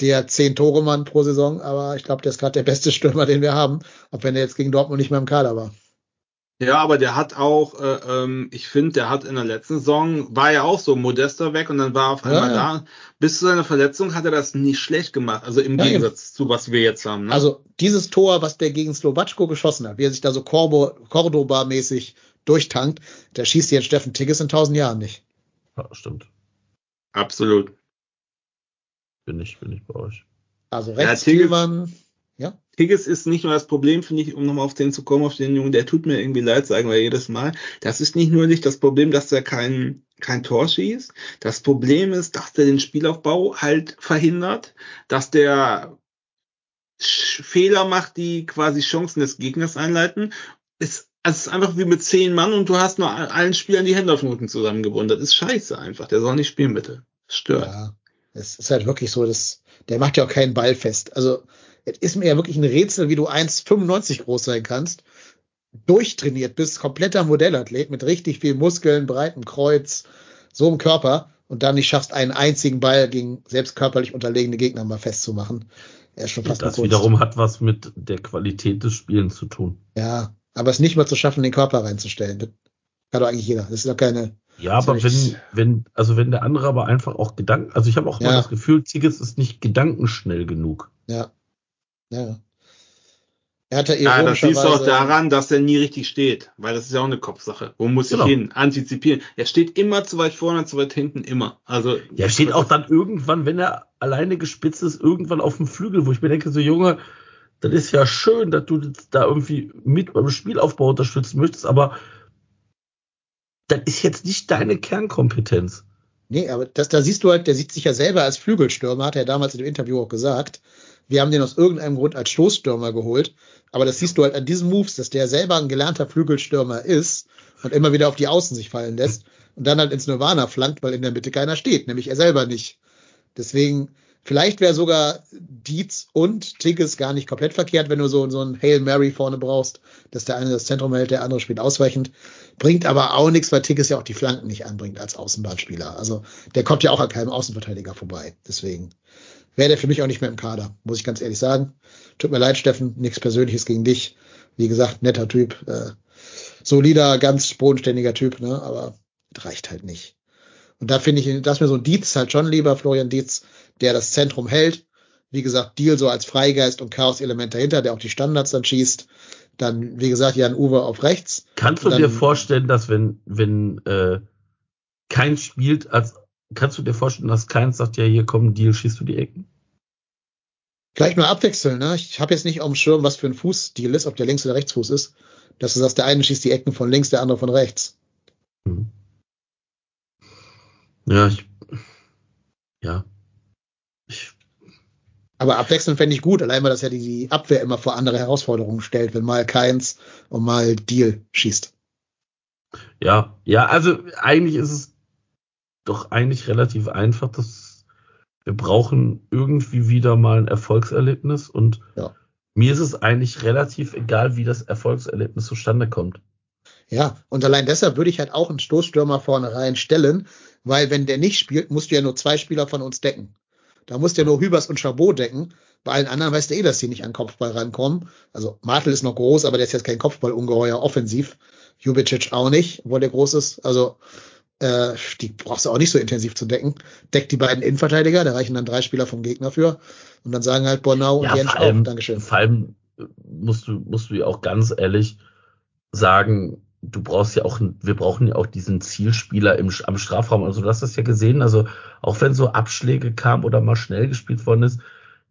der zehn Tore Mann pro Saison, aber ich glaube, der ist gerade der beste Stürmer, den wir haben, auch wenn er jetzt gegen Dortmund nicht mehr im Kader war. Ja, aber der hat auch, äh, ähm, ich finde, der hat in der letzten Saison, war ja auch so modester weg und dann war auf einmal ja, ja. da. Bis zu seiner Verletzung hat er das nicht schlecht gemacht, also im ja, Gegensatz zu was wir jetzt haben. Ne? Also dieses Tor, was der gegen Slowatschko geschossen hat, wie er sich da so Cordoba-mäßig durchtankt, der schießt jetzt Steffen Tigges in tausend Jahren nicht. Ja, stimmt. Absolut. Bin ich, bin ich bei euch. Also rechts ja, Thielmann, ja. Higgins ist nicht nur das Problem, finde ich, um nochmal auf den zu kommen, auf den Jungen, der tut mir irgendwie leid, sagen wir jedes Mal. Das ist nicht nur nicht das Problem, dass er kein, kein Tor schießt. Das Problem ist, dass der den Spielaufbau halt verhindert, dass der Fehler macht, die quasi Chancen des Gegners einleiten. Es es ist einfach wie mit zehn Mann und du hast nur allen Spielern die Hände auf den Rücken zusammengebunden. Das ist scheiße einfach. Der soll nicht spielen, bitte. Stört. Ja, es ist halt wirklich so, dass der macht ja auch keinen Ball fest. Also es ist mir ja wirklich ein Rätsel, wie du 1,95 groß sein kannst, durchtrainiert bist, kompletter Modellathlet mit richtig viel Muskeln, breiten Kreuz, so im Körper und dann nicht schaffst, einen einzigen Ball gegen selbst körperlich unterlegene Gegner mal festzumachen. Er ist schon fast das wiederum hat was mit der Qualität des Spielens zu tun. Ja, aber es nicht mal zu schaffen, den Körper reinzustellen. Das kann doch eigentlich jeder. Das ist doch keine. Ja, aber wenn, wenn, also wenn der andere aber einfach auch Gedanken, also ich habe auch ja. mal das Gefühl, Tigges ist nicht gedankenschnell genug. Ja. Ja. Er hatte ja, das siehst du auch daran, dass er nie richtig steht, weil das ist ja auch eine Kopfsache. Wo muss genau. ich hin? Antizipieren. Er steht immer zu weit vorne, zu weit hinten, immer. Also. Ja, er steht auch dann irgendwann, wenn er alleine gespitzt ist, irgendwann auf dem Flügel, wo ich mir denke, so Junge, das ist ja schön, dass du da irgendwie mit beim Spielaufbau unterstützen möchtest, aber das ist jetzt nicht deine Kernkompetenz. Nee, aber das, da siehst du halt, der sieht sich ja selber als Flügelstürmer, hat er damals in dem Interview auch gesagt. Wir haben den aus irgendeinem Grund als Stoßstürmer geholt. Aber das siehst du halt an diesen Moves, dass der selber ein gelernter Flügelstürmer ist und immer wieder auf die Außen sich fallen lässt und dann halt ins Nirvana flankt, weil in der Mitte keiner steht, nämlich er selber nicht. Deswegen, vielleicht wäre sogar Dietz und Tigges gar nicht komplett verkehrt, wenn du so, so ein Hail Mary vorne brauchst, dass der eine das Zentrum hält, der andere spielt ausweichend. Bringt aber auch nichts, weil Tigges ja auch die Flanken nicht anbringt als Außenbahnspieler. Also der kommt ja auch an keinem Außenverteidiger vorbei. Deswegen wäre der für mich auch nicht mehr im Kader, muss ich ganz ehrlich sagen. Tut mir leid, Steffen, nichts Persönliches gegen dich. Wie gesagt, netter Typ, äh, solider, ganz bodenständiger Typ, ne? aber reicht halt nicht. Und da finde ich, dass mir so ein Dietz halt schon lieber, Florian Dietz, der das Zentrum hält. Wie gesagt, Deal so als Freigeist und Chaos-Element dahinter, der auch die Standards dann schießt. Dann, wie gesagt, Jan Uwe auf rechts. Kannst du dann, dir vorstellen, dass wenn, wenn äh, kein spielt, als kannst du dir vorstellen, dass keins sagt, ja, hier komm, Deal, schießt du die Ecken? Gleich mal abwechseln, ne? Ich habe jetzt nicht auf dem Schirm, was für ein Fußdeal ist, ob der Links- oder Rechtsfuß ist. Dass du sagst, der eine schießt die Ecken von links, der andere von rechts. Hm. Ja, ich. Ja. Ich. Aber abwechseln fände ich gut, allein weil das ja die Abwehr immer vor andere Herausforderungen stellt, wenn mal keins und mal Deal schießt. Ja, ja, also eigentlich ist es doch eigentlich relativ einfach, dass wir brauchen irgendwie wieder mal ein Erfolgserlebnis und ja. mir ist es eigentlich relativ egal, wie das Erfolgserlebnis zustande kommt. Ja, und allein deshalb würde ich halt auch einen Stoßstürmer vorne rein stellen, weil wenn der nicht spielt, musst du ja nur zwei Spieler von uns decken. Da musst du ja nur Hübers und Chabot decken. Bei allen anderen weißt du eh, dass die nicht an Kopfball rankommen. Also Martel ist noch groß, aber der ist jetzt kein Kopfballungeheuer offensiv. Jubicic auch nicht, wo der groß ist. Also äh, die brauchst du auch nicht so intensiv zu decken. Deckt die beiden Innenverteidiger, da reichen dann drei Spieler vom Gegner für. Und dann sagen halt Bornau ja, und Jens auch, Dankeschön. Vor allem musst du, musst du ja auch ganz ehrlich sagen, du brauchst ja auch, wir brauchen ja auch diesen Zielspieler im, am Strafraum. Also du hast das ja gesehen, also auch wenn so Abschläge kamen oder mal schnell gespielt worden ist,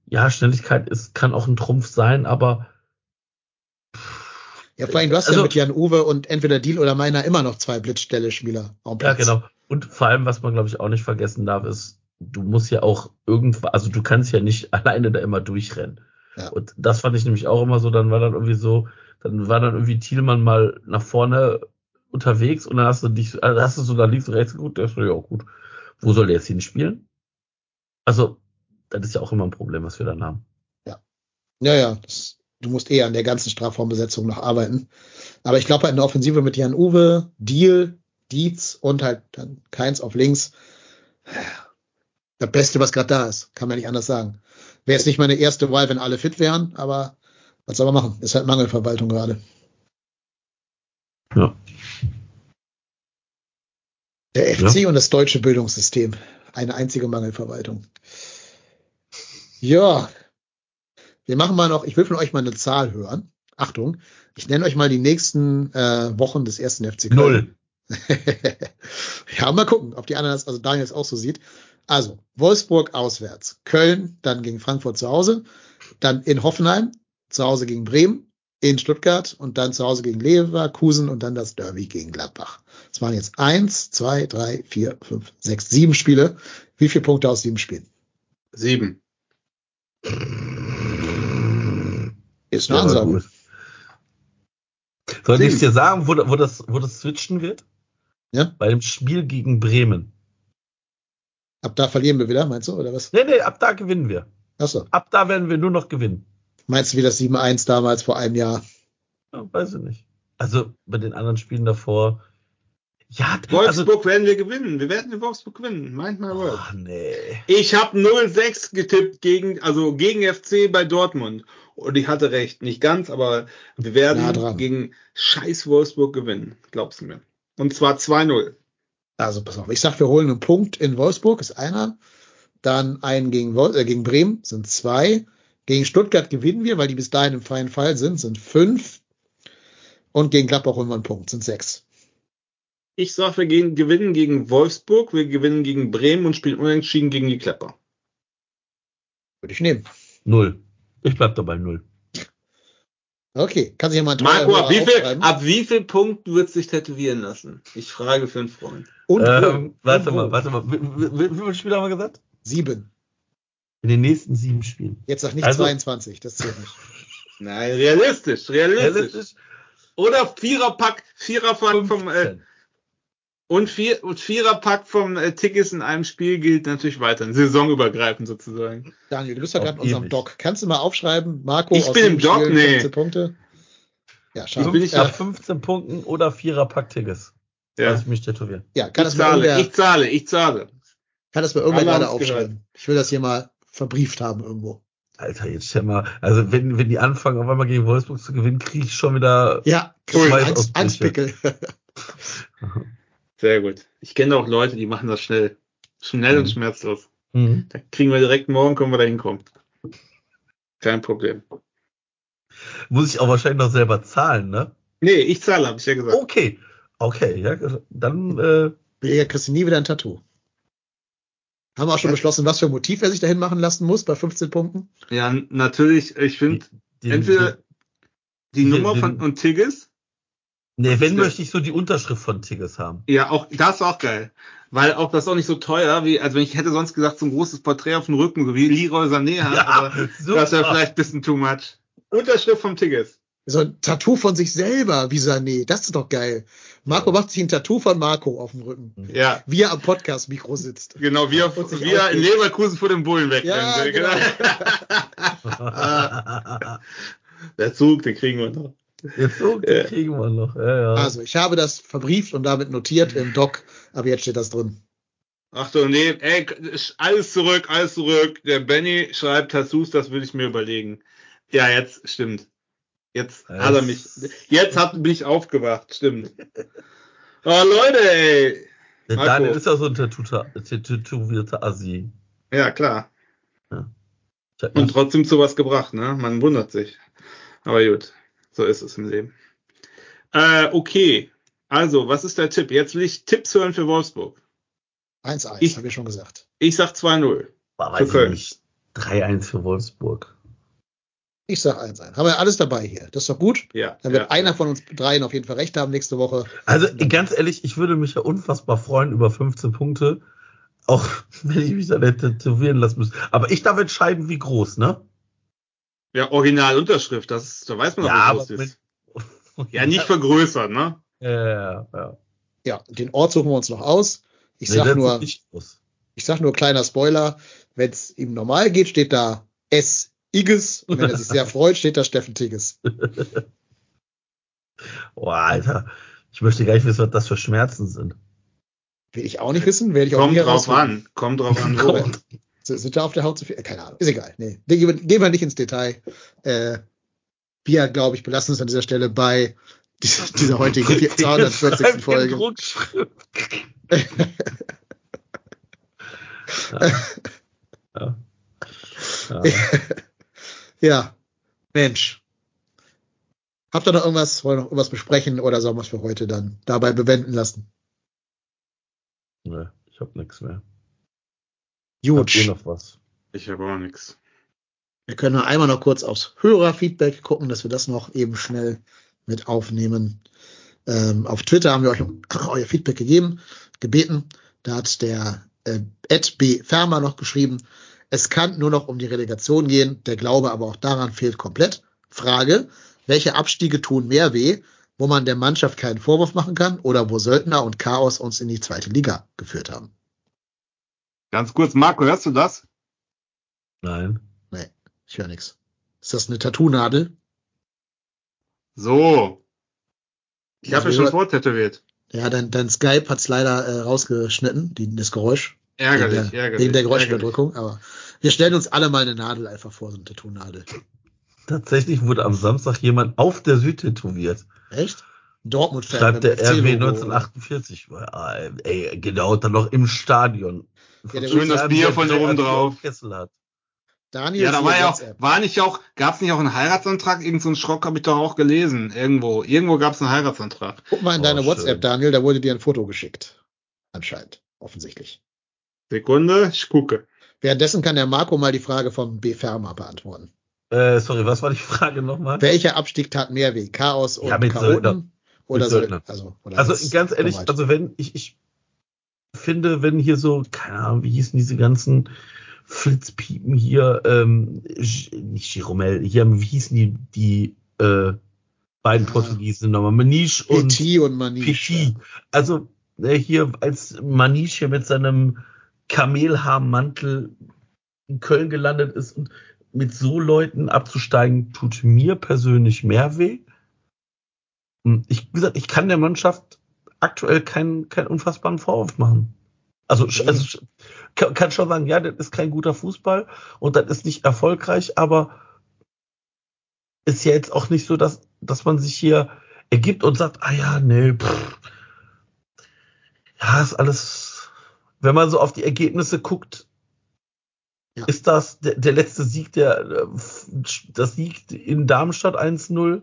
ja, Schnelligkeit ist, kann auch ein Trumpf sein, aber ja, vor allem, du hast also, ja mit Jan Uwe und entweder Deal oder meiner immer noch zwei Blitzstelle-Spieler. Ja, genau. Und vor allem, was man, glaube ich, auch nicht vergessen darf, ist, du musst ja auch irgendwann, also du kannst ja nicht alleine da immer durchrennen. Ja. Und das fand ich nämlich auch immer so, dann war dann irgendwie so, dann war dann irgendwie Thielmann mal nach vorne unterwegs und dann hast du dich, also hast du so da links und rechts geguckt, der ist ja auch gut. Wo soll der jetzt hin spielen? Also, das ist ja auch immer ein Problem, was wir dann haben. Ja. Ja, ja, das du musst eher an der ganzen Strafraumbesetzung noch arbeiten. Aber ich glaube, in der Offensive mit Jan Uwe, Deal, Dietz und halt dann Keins auf links. Das Beste, was gerade da ist, kann man nicht anders sagen. Wäre jetzt nicht meine erste Wahl, wenn alle fit wären, aber was soll man machen? Ist halt Mangelverwaltung gerade. Ja. Der FC ja. und das deutsche Bildungssystem. Eine einzige Mangelverwaltung. Ja, wir machen mal noch, ich will von euch mal eine Zahl hören. Achtung, ich nenne euch mal die nächsten äh, Wochen des ersten FC Köln. Null. ja, mal gucken, ob die anderen das, also Daniel es auch so sieht. Also, Wolfsburg auswärts, Köln, dann gegen Frankfurt zu Hause, dann in Hoffenheim, zu Hause gegen Bremen, in Stuttgart und dann zu Hause gegen Leverkusen und dann das Derby gegen Gladbach. Das waren jetzt eins, zwei, drei, vier, fünf, sechs, sieben Spiele. Wie viele Punkte aus sieben Spielen? Sieben. Ist eine Ansage. Soll ich dir sagen, wo, wo, das, wo das switchen wird? Ja. Bei dem Spiel gegen Bremen. Ab da verlieren wir wieder, meinst du, oder was? Nee, nee, ab da gewinnen wir. Achso. Ab da werden wir nur noch gewinnen. Meinst du wie das 7-1 damals vor einem Jahr? Ja, weiß ich nicht. Also bei den anderen Spielen davor. Ja, Wolfsburg werden wir gewinnen. Wir werden in Wolfsburg gewinnen. Meint mal also, oh, nee. Ich habe 0-6 getippt gegen, also gegen FC bei Dortmund. Und ich hatte recht. Nicht ganz, aber wir werden gegen scheiß Wolfsburg gewinnen. Glaubst du mir. Und zwar 2-0. Also pass auf, ich sag, wir holen einen Punkt in Wolfsburg, ist einer. Dann einen gegen, äh, gegen Bremen, sind zwei. Gegen Stuttgart gewinnen wir, weil die bis dahin im freien Fall sind, sind fünf. Und gegen Gladbach holen wir einen Punkt, sind sechs. Ich sag, wir gehen, gewinnen gegen Wolfsburg, wir gewinnen gegen Bremen und spielen unentschieden gegen die Klepper. Würde ich nehmen. Null. Ich bleib dabei null. Okay, kann sich ja mal ein Marco, ab wie, viel, ab wie viel Punkten wird sich tätowieren lassen? Ich frage für einen Freund. Und ähm, warte mal, warte mal. Wie, wie, wie viele Spiele haben wir gesagt? Sieben. In den nächsten sieben Spielen. Jetzt sag nicht also, 22, das zählt nicht. Nein, realistisch, realistisch. realistisch. Oder Viererpack, Viererpack vom äh, und, vier, und Viererpack vom äh, Tickets in einem Spiel gilt natürlich weiter, saisonübergreifend sozusagen. Daniel, du bist ja gerade in unserem Doc. Kannst du mal aufschreiben, Marco? Ich bin im Doc, nee. 15 Punkte. Ja, schade. Bin ich ja 15 Punkten oder Viererpack Tickets. Ja. Lass ich mich tätowieren. Ja, kann ich das zahle, ich zahle, ich zahle. Kann das mal irgendwer gerade aufschreiben? Gehört. Ich will das hier mal verbrieft haben irgendwo. Alter, jetzt stell mal, also wenn, wenn die anfangen, auf einmal gegen Wolfsburg zu gewinnen, kriege ich schon wieder ja, cool. Angst, Angstpickel. Sehr gut. Ich kenne auch Leute, die machen das schnell. Schnell mhm. und schmerzlos. Mhm. Da kriegen wir direkt morgen, können wir da hinkommen. Kein Problem. Muss ich auch wahrscheinlich noch selber zahlen, ne? Nee, ich zahle, habe ich ja gesagt. Okay. Okay, ja, dann äh, ja, kriegst du nie wieder ein Tattoo. Haben wir auch schon beschlossen, was für ein Motiv er sich dahin machen lassen muss bei 15 Punkten? Ja, natürlich. Ich finde, entweder die, die Nummer den, von und Tigges. Nee, wenn möchte ich so die Unterschrift von Tigges haben. Ja, auch das ist auch geil. Weil auch das ist auch nicht so teuer, wie, also ich hätte sonst gesagt, so ein großes Porträt auf dem Rücken, so wie Leroy Sané hat, ja, aber super. das wäre vielleicht ein bisschen too much. Unterschrift vom Tigges. So ein Tattoo von sich selber, wie Sané. Das ist doch geil. Marco macht sich ein Tattoo von Marco auf dem Rücken. Ja. Wie er am Podcast-Mikro sitzt. Genau, wie er, wie er in Leverkusen vor dem Bullen weg. Ja, genau. Der Zug, den kriegen wir noch. Zug, den ja. kriegen wir noch. Ja, ja. Also, ich habe das verbrieft und damit notiert im Doc, aber jetzt steht das drin. Ach so, nee, ey, alles zurück, alles zurück. Der Benny schreibt Tattoos, das würde ich mir überlegen. Ja, jetzt stimmt. Jetzt das hat er mich, jetzt hat bin ich aufgewacht, stimmt. Oh Leute, ey. Der Marco. Daniel ist ja so ein tätowierter Assi. Ja, klar. Ja. Und trotzdem zu was gebracht, ne? Man wundert sich. Aber gut, so ist es im Leben. Äh, okay. Also, was ist der Tipp? Jetzt will ich Tipps hören für Wolfsburg. 1-1, habe ich schon gesagt. Ich sag 2-0. War weiß nicht. 3-1 für Wolfsburg. Ich sag eins ein. Haben wir alles dabei hier. Das ist doch gut. Ja. Dann wird ja, einer von uns dreien auf jeden Fall recht haben nächste Woche. Also ganz ehrlich, ich würde mich ja unfassbar freuen über 15 Punkte. Auch wenn ich mich da nicht tätowieren lassen muss. Aber ich darf entscheiden, wie groß, ne? Ja, Originalunterschrift, das, da weiß man ja, wie groß ist. ja, nicht vergrößern, ne? Ja, ja, ja. Ja, den Ort suchen wir uns noch aus. Ich nee, sag nur, ich sag nur kleiner Spoiler, wenn es ihm normal geht, steht da S Igges. Und wenn er sich sehr freut, steht da Steffen Tigges. Boah, Alter. Ich möchte gar nicht wissen, was das für Schmerzen sind. Will ich auch nicht wissen. Werde ich auch Kommt drauf an. Kommt drauf an. Kommt. Sind da auf der Haut zu viel? Äh, keine Ahnung. Ist egal. Nee. Gehen wir nicht ins Detail. Äh, wir, glaube ich, belassen uns an dieser Stelle bei dieser, dieser heutigen 240. Folge. ja. ja. ja. Ja, Mensch. Habt ihr noch irgendwas, wollen noch irgendwas besprechen oder sollen wir es für heute dann dabei bewenden lassen? Nee, ich hab nichts mehr. Gut. Habt ihr noch was? Ich habe auch nichts. Wir können noch einmal noch kurz aufs Hörerfeedback gucken, dass wir das noch eben schnell mit aufnehmen. Ähm, auf Twitter haben wir euch euer Feedback gegeben, gebeten. Da hat der äh, Ed B. Fermer noch geschrieben, es kann nur noch um die Relegation gehen. Der Glaube aber auch daran fehlt komplett. Frage, welche Abstiege tun mehr weh? wo man der Mannschaft keinen Vorwurf machen kann oder wo Söldner und Chaos uns in die zweite Liga geführt haben. Ganz kurz, Marco, hörst du das? Nein. Nee, ich höre nichts. Ist das eine Tattoo-Nadel? So. Ich Also habe ja wir- schon vortätowiert. Ja, dein, dein Skype hat's leider äh, rausgeschnitten, die, das Geräusch. Ärgerlich, wegen der, ärgerlich. Wegen der ärgerlich. Geräuschüberdrückung. Aber wir stellen uns alle mal eine Nadel einfach vor, so eine Tattoo-Nadel. Tatsächlich wurde am Samstag jemand auf der Süd tätowiert. Echt? Dortmund-Fan. Schreibt der mit dem RW FC-Logo, oder? 1948. Ah, Ey, genau, dann noch im Stadion. Ja, Schön das Bier von der oben drauf. Kessel hat. Daniel Ja, da war ja auch, war nicht auch, gab's nicht auch einen Heiratsantrag? Irgend so einen Schrock habe ich doch auch gelesen. Irgendwo. Irgendwo gab's einen Heiratsantrag. Guck mal in Oh, deine schön. WhatsApp, Daniel, da wurde dir ein Foto geschickt. Anscheinend. Offensichtlich. Sekunde, ich gucke. Währenddessen kann der Marco mal die Frage vom B. Fermer beantworten. Äh, sorry, was war die Frage nochmal? Welcher Abstieg tat mehr weh? Chaos und Ja, mit Söldner. Chaoten? Oder Mit Söldner. Söldner. Also, oder Also ganz ehrlich, Format. also wenn ich, ich finde, wenn hier so, keine Ahnung, wie hießen diese ganzen Flitzpiepen hier, ähm, nicht Giromel, hier, wie hießen die, die äh, beiden Ja. Portugiesen nochmal, Maniche und Petit und Maniche. Petit. Also äh, hier als Maniche hier mit seinem Kamelhaarmantel in Köln gelandet ist und mit so Leuten abzusteigen, tut mir persönlich mehr weh. Und Ich, wie gesagt, ich kann der Mannschaft aktuell keinen, keinen unfassbaren Vorwurf machen. Also, sch- also kann schon sagen, ja, das ist kein guter Fußball und das ist nicht erfolgreich, aber ist ja jetzt auch nicht so, dass, dass man sich hier ergibt und sagt, ah ja, nee, pff, ja, ist alles, wenn man so auf die Ergebnisse guckt, Ja. ist das der, der letzte Sieg, der, äh, das Sieg in Darmstadt 1-0,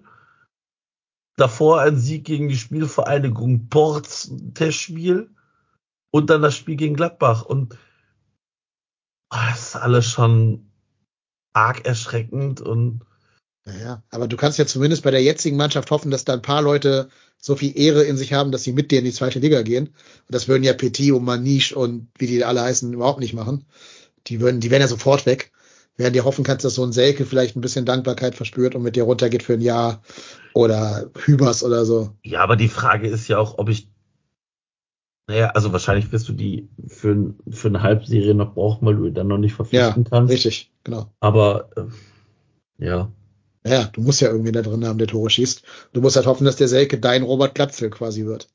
davor ein Sieg gegen die Spielvereinigung Ports, Testspiel und dann das Spiel gegen Gladbach und ah, das ist alles schon arg erschreckend und Naja, aber du kannst ja zumindest bei der jetzigen Mannschaft hoffen, dass da ein paar Leute so viel Ehre in sich haben, dass sie mit dir in die zweite Liga gehen. Und das würden ja Petit und Maniche und wie die alle heißen überhaupt nicht machen. Die würden, die wären ja sofort weg. Während dir hoffen kannst, dass so ein Selke vielleicht ein bisschen Dankbarkeit verspürt und mit dir runtergeht für ein Jahr oder Hübers oder so. Ja, aber die Frage ist ja auch, ob ich. Naja, also wahrscheinlich wirst du die für, für eine Halbserie noch brauchen, weil du dann noch nicht verpflichten kannst. Richtig, genau. Aber äh, ja. Ja, du musst ja irgendwie da drin haben, der Tore schießt. Du musst halt hoffen, dass der Selke dein Robert Glatzel quasi wird.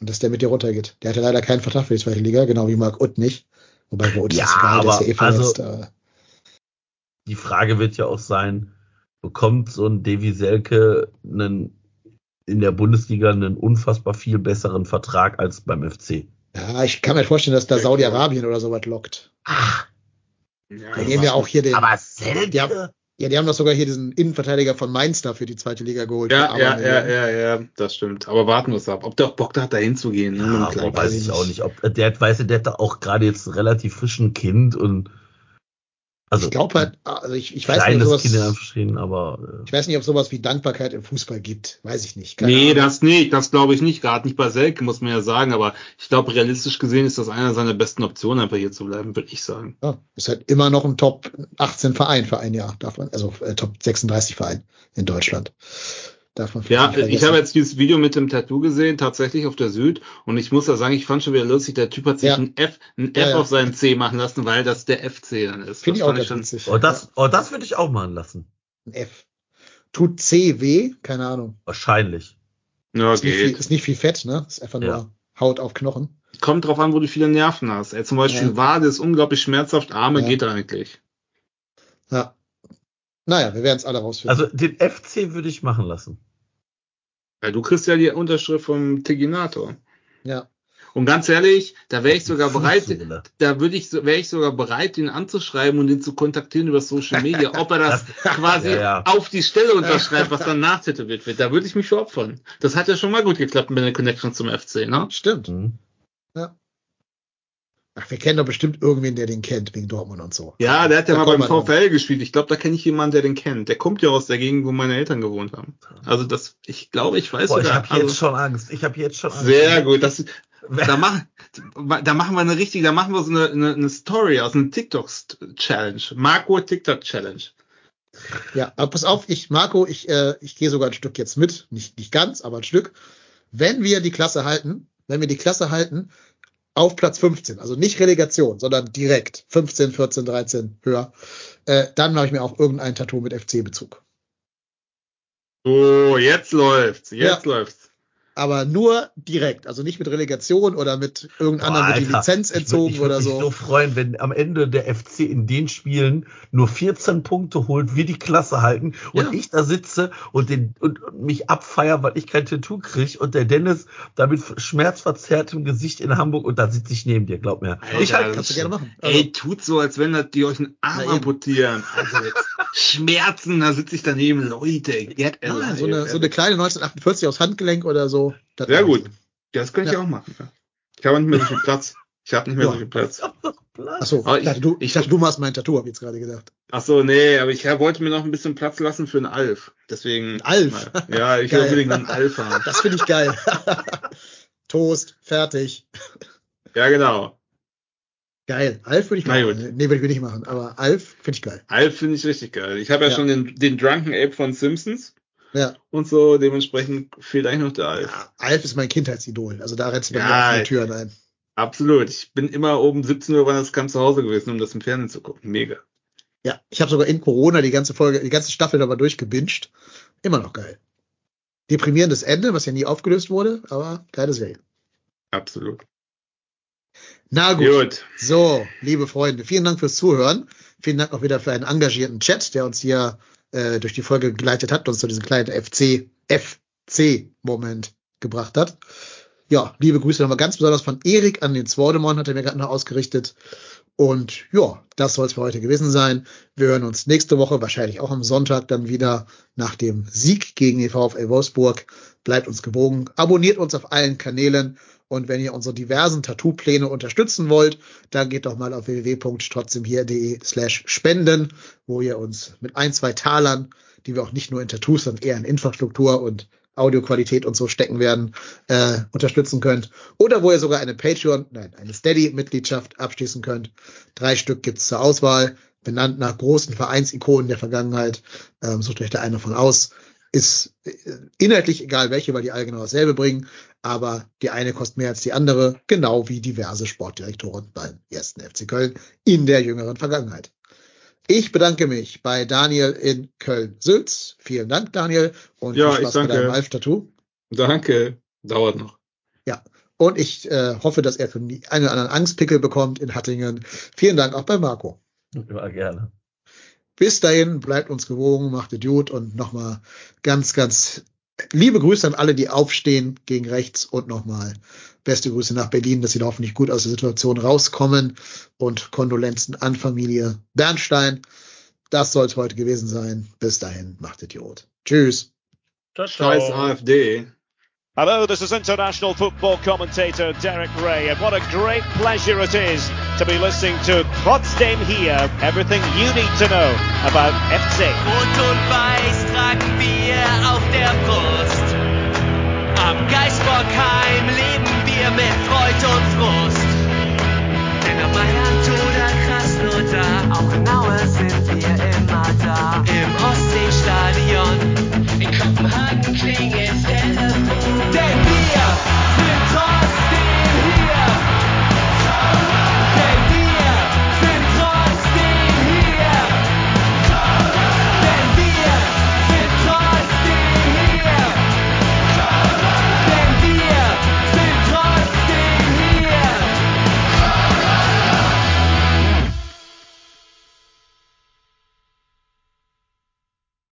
Und dass der mit dir runtergeht. Der hatte leider keinen Vertrag für die zweite Liga, genau wie Marc Utt nicht. Wobei bei Utt Ja, ist egal, der ist ja eh aber also- verletzt. aber- Die Frage wird ja auch sein, bekommt so ein Davy Selke einen, in der Bundesliga einen unfassbar viel besseren Vertrag als beim FC? Ja, ich kann mir vorstellen, dass da Saudi-Arabien oder sowas lockt. Ach, Ja, Die nehmen ja auch hier den. aber Selke? Die haben, ja, die haben doch sogar hier diesen Innenverteidiger von Mainz da für die zweite Liga geholt. ja, ja, Abermillionen. ja, ja, ja, das stimmt. Aber warten wir es ab. Ob der auch Bock da hat, da hinzugehen. Ne, Ja, weiß ich auch nicht. nicht. Ob, der, weiß, der hat da auch gerade jetzt ein relativ frischen Kind und also Ich glaube halt, also ich, ich weiß nicht, sowas, Kind in Anführungsstrichen, aber ich weiß nicht, ob sowas wie Dankbarkeit im Fußball gibt. Weiß ich nicht. Keine Nee, Ahnung. das nicht, das glaube ich nicht, gerade nicht bei Selke, muss man ja sagen, aber ich glaube, realistisch gesehen ist das einer seiner besten Optionen, einfach hier zu bleiben, würde ich sagen. Ja, ist halt immer noch ein Top 18 Verein für ein Jahr, darf man, also äh, Top 36 Verein in Deutschland. Darf man Ja, ich habe jetzt dieses Video mit dem Tattoo gesehen, tatsächlich auf der Süd, und ich muss da sagen, ich fand schon wieder lustig, der Typ hat sich Ja. ein F, ein Ja, F ja. auf seinen C machen lassen, weil das der FC dann ist. Finde ich auch ganz schon, witzig. oh, das, oh, das würde ich auch machen lassen. Ja, ein F. Tut C weh? Keine Ahnung. Wahrscheinlich. ja, Ist nicht, viel, geht. ist nicht viel Fett, ne? Ist einfach nur Ja. Haut auf Knochen. Kommt drauf an, wo du viele Nerven hast. Ey, zum Beispiel Ja. Wade ist unglaublich schmerzhaft, Arme Ja. geht eigentlich. Ja. Naja, wir werden es alle rausfinden. Also den FC würde ich machen lassen. Ja, du kriegst ja die Unterschrift vom Tiginator. ja. Und ganz ehrlich, da wäre ich sogar bereit, da würde ich, wäre ich sogar bereit, ihn anzuschreiben und ihn zu kontaktieren über Social Media, ob er das quasi Ja, ja. auf die Stelle unterschreibt, was dann nachtätowiert wird. Da würde ich mich für opfern. Das hat ja schon mal gut geklappt mit der Connection zum FC, ne? Stimmt. Mhm. Ach, wir kennen doch bestimmt irgendwen, der den kennt, wegen Dortmund und so. Ja, der hat ja Da mal beim VfL gespielt. Ich glaube, da kenne ich jemanden, der den kennt. Der kommt ja aus der Gegend, wo meine Eltern gewohnt haben. Also das, ich glaube, ich weiß Boah, ich sogar. habe jetzt also, schon Angst. Ich habe jetzt schon Angst. sehr gut. Das, da, machen, da machen wir eine richtige, da machen wir so eine, eine, eine Story aus einer TikTok-Challenge. Marco TikTok-Challenge. Ja, aber pass auf, ich, Marco, ich, äh, ich gehe sogar ein Stück jetzt mit. Nicht, nicht ganz, aber ein Stück. Wenn wir die Klasse halten, wenn wir die Klasse halten, auf Platz 15, also nicht Relegation, sondern direkt 15, 14, 13 höher, äh, dann mache ich mir auch irgendein Tattoo mit FC-Bezug. Oh, jetzt läuft's, jetzt ja. läuft's aber nur direkt, also nicht mit Relegation oder mit irgendeinem anderen wird die Lizenz entzogen ich würd, ich oder so. Ich würde mich so freuen, wenn am Ende der FC in den Spielen nur 14 Punkte holt, wir die Klasse halten und ja. ich da sitze und, den, und, und mich abfeier, weil ich kein Tattoo kriege und der Dennis da mit schmerzverzerrtem Gesicht in Hamburg und da sitze ich neben dir, glaub mir. Alter, ich halt, kannst du gerne machen. Also, ey, tut so, als wenn die euch einen Arm amputieren. Also jetzt Schmerzen, da sitze ich daneben, Leute, get alive. Ja, so, eine, so eine kleine 1948 aus Handgelenk oder so. Das Sehr gut. Das könnte ja. ich auch machen. Ich habe nicht mehr so viel Platz. Ich habe nicht mehr ja. so viel Platz. Achso, ich, dachte, du, ich dachte, du machst mein Tattoo, habe ich jetzt gerade gedacht. Achso, nee, aber ich wollte mir noch ein bisschen Platz lassen für einen Alf. Deswegen. Alf? Ja, ich will unbedingt einen Alf haben. Das finde ich geil. Toast, fertig. Ja, genau. Geil. Alf würde ich machen. Nee, würde ich nicht machen. Aber Alf finde ich geil. Alf finde ich richtig geil. Ich habe ja, ja, schon den, den Drunken Ape von Simpsons. Ja. Und so, dementsprechend fehlt eigentlich noch der Alf. Ja, Alf ist mein Kindheitsidol. Also da rennst du bei ja, mir Türen ein. Absolut. Ich bin immer oben 17 Uhr, wann das kam zu Hause gewesen, um das im Fernsehen zu gucken. Mega. Ja, ich habe sogar in Corona die ganze Folge, die ganze Staffel aber durchgebinged. Immer noch geil. Deprimierendes Ende, was ja nie aufgelöst wurde, aber geile Serie. Absolut. Na gut. gut. So, liebe Freunde, vielen Dank fürs Zuhören. Vielen Dank auch wieder für einen engagierten Chat, der uns hier äh, durch die Folge geleitet hat, uns zu diesem kleinen FC, FC-Moment gebracht hat. Ja, liebe Grüße nochmal ganz besonders von Erik an den Zwordemon, hat er mir gerade noch ausgerichtet. Und ja, das soll es für heute gewesen sein. Wir hören uns nächste Woche, wahrscheinlich auch am Sonntag, dann wieder nach dem Sieg gegen die VfL Wolfsburg. Bleibt uns gewogen, abonniert uns auf allen Kanälen und wenn ihr unsere diversen Tattoo-Pläne unterstützen wollt, dann geht doch mal auf www.trotzdemhier.de slash spenden, wo ihr uns mit ein, zwei Talern, die wir auch nicht nur in Tattoos, sondern eher in Infrastruktur und Audioqualität und so stecken werden, äh, unterstützen könnt. Oder wo ihr sogar eine Patreon, nein, eine Steady-Mitgliedschaft abschließen könnt. Drei Stück gibt's zur Auswahl, benannt nach großen Vereinsikonen der Vergangenheit. Ähm, sucht euch da eine von aus ist äh, inhaltlich egal welche, weil die alle genau dasselbe bringen, aber die eine kostet mehr als die andere, genau wie diverse Sportdirektoren beim ersten FC Köln in der jüngeren Vergangenheit. Ich bedanke mich bei Daniel in Köln-Sülz. Vielen Dank, Daniel, und ja, viel Spaß bei deinem Alf-Tattoo. Danke, dauert noch. Ja, und ich äh, hoffe, dass er für einen oder anderen Angstpickel bekommt in Hattingen. Vielen Dank auch bei Marco. Ja, gerne. Bis dahin, bleibt uns gewogen, macht Idiot und nochmal ganz, ganz liebe Grüße an alle, die aufstehen gegen rechts und nochmal beste Grüße nach Berlin, dass sie da hoffentlich gut aus der Situation rauskommen und Kondolenzen an Familie Bernstein. Das soll es heute gewesen sein. Bis dahin, macht Idiot. Tschüss. Ciao, ciao. Scheiß AfD. Hello, this is international football commentator Derek Ray, and what a great pleasure it is to be listening to Trotzdem hier, everything you need to know about FC. Rot und Weiß tragen wir Sterne auf der Brust. Am Geistbockheim leben wir mit Freude und Frust. Denn auf Mailand oder Krasnodar, auch in Aue sind wir immer da. Im Ostsee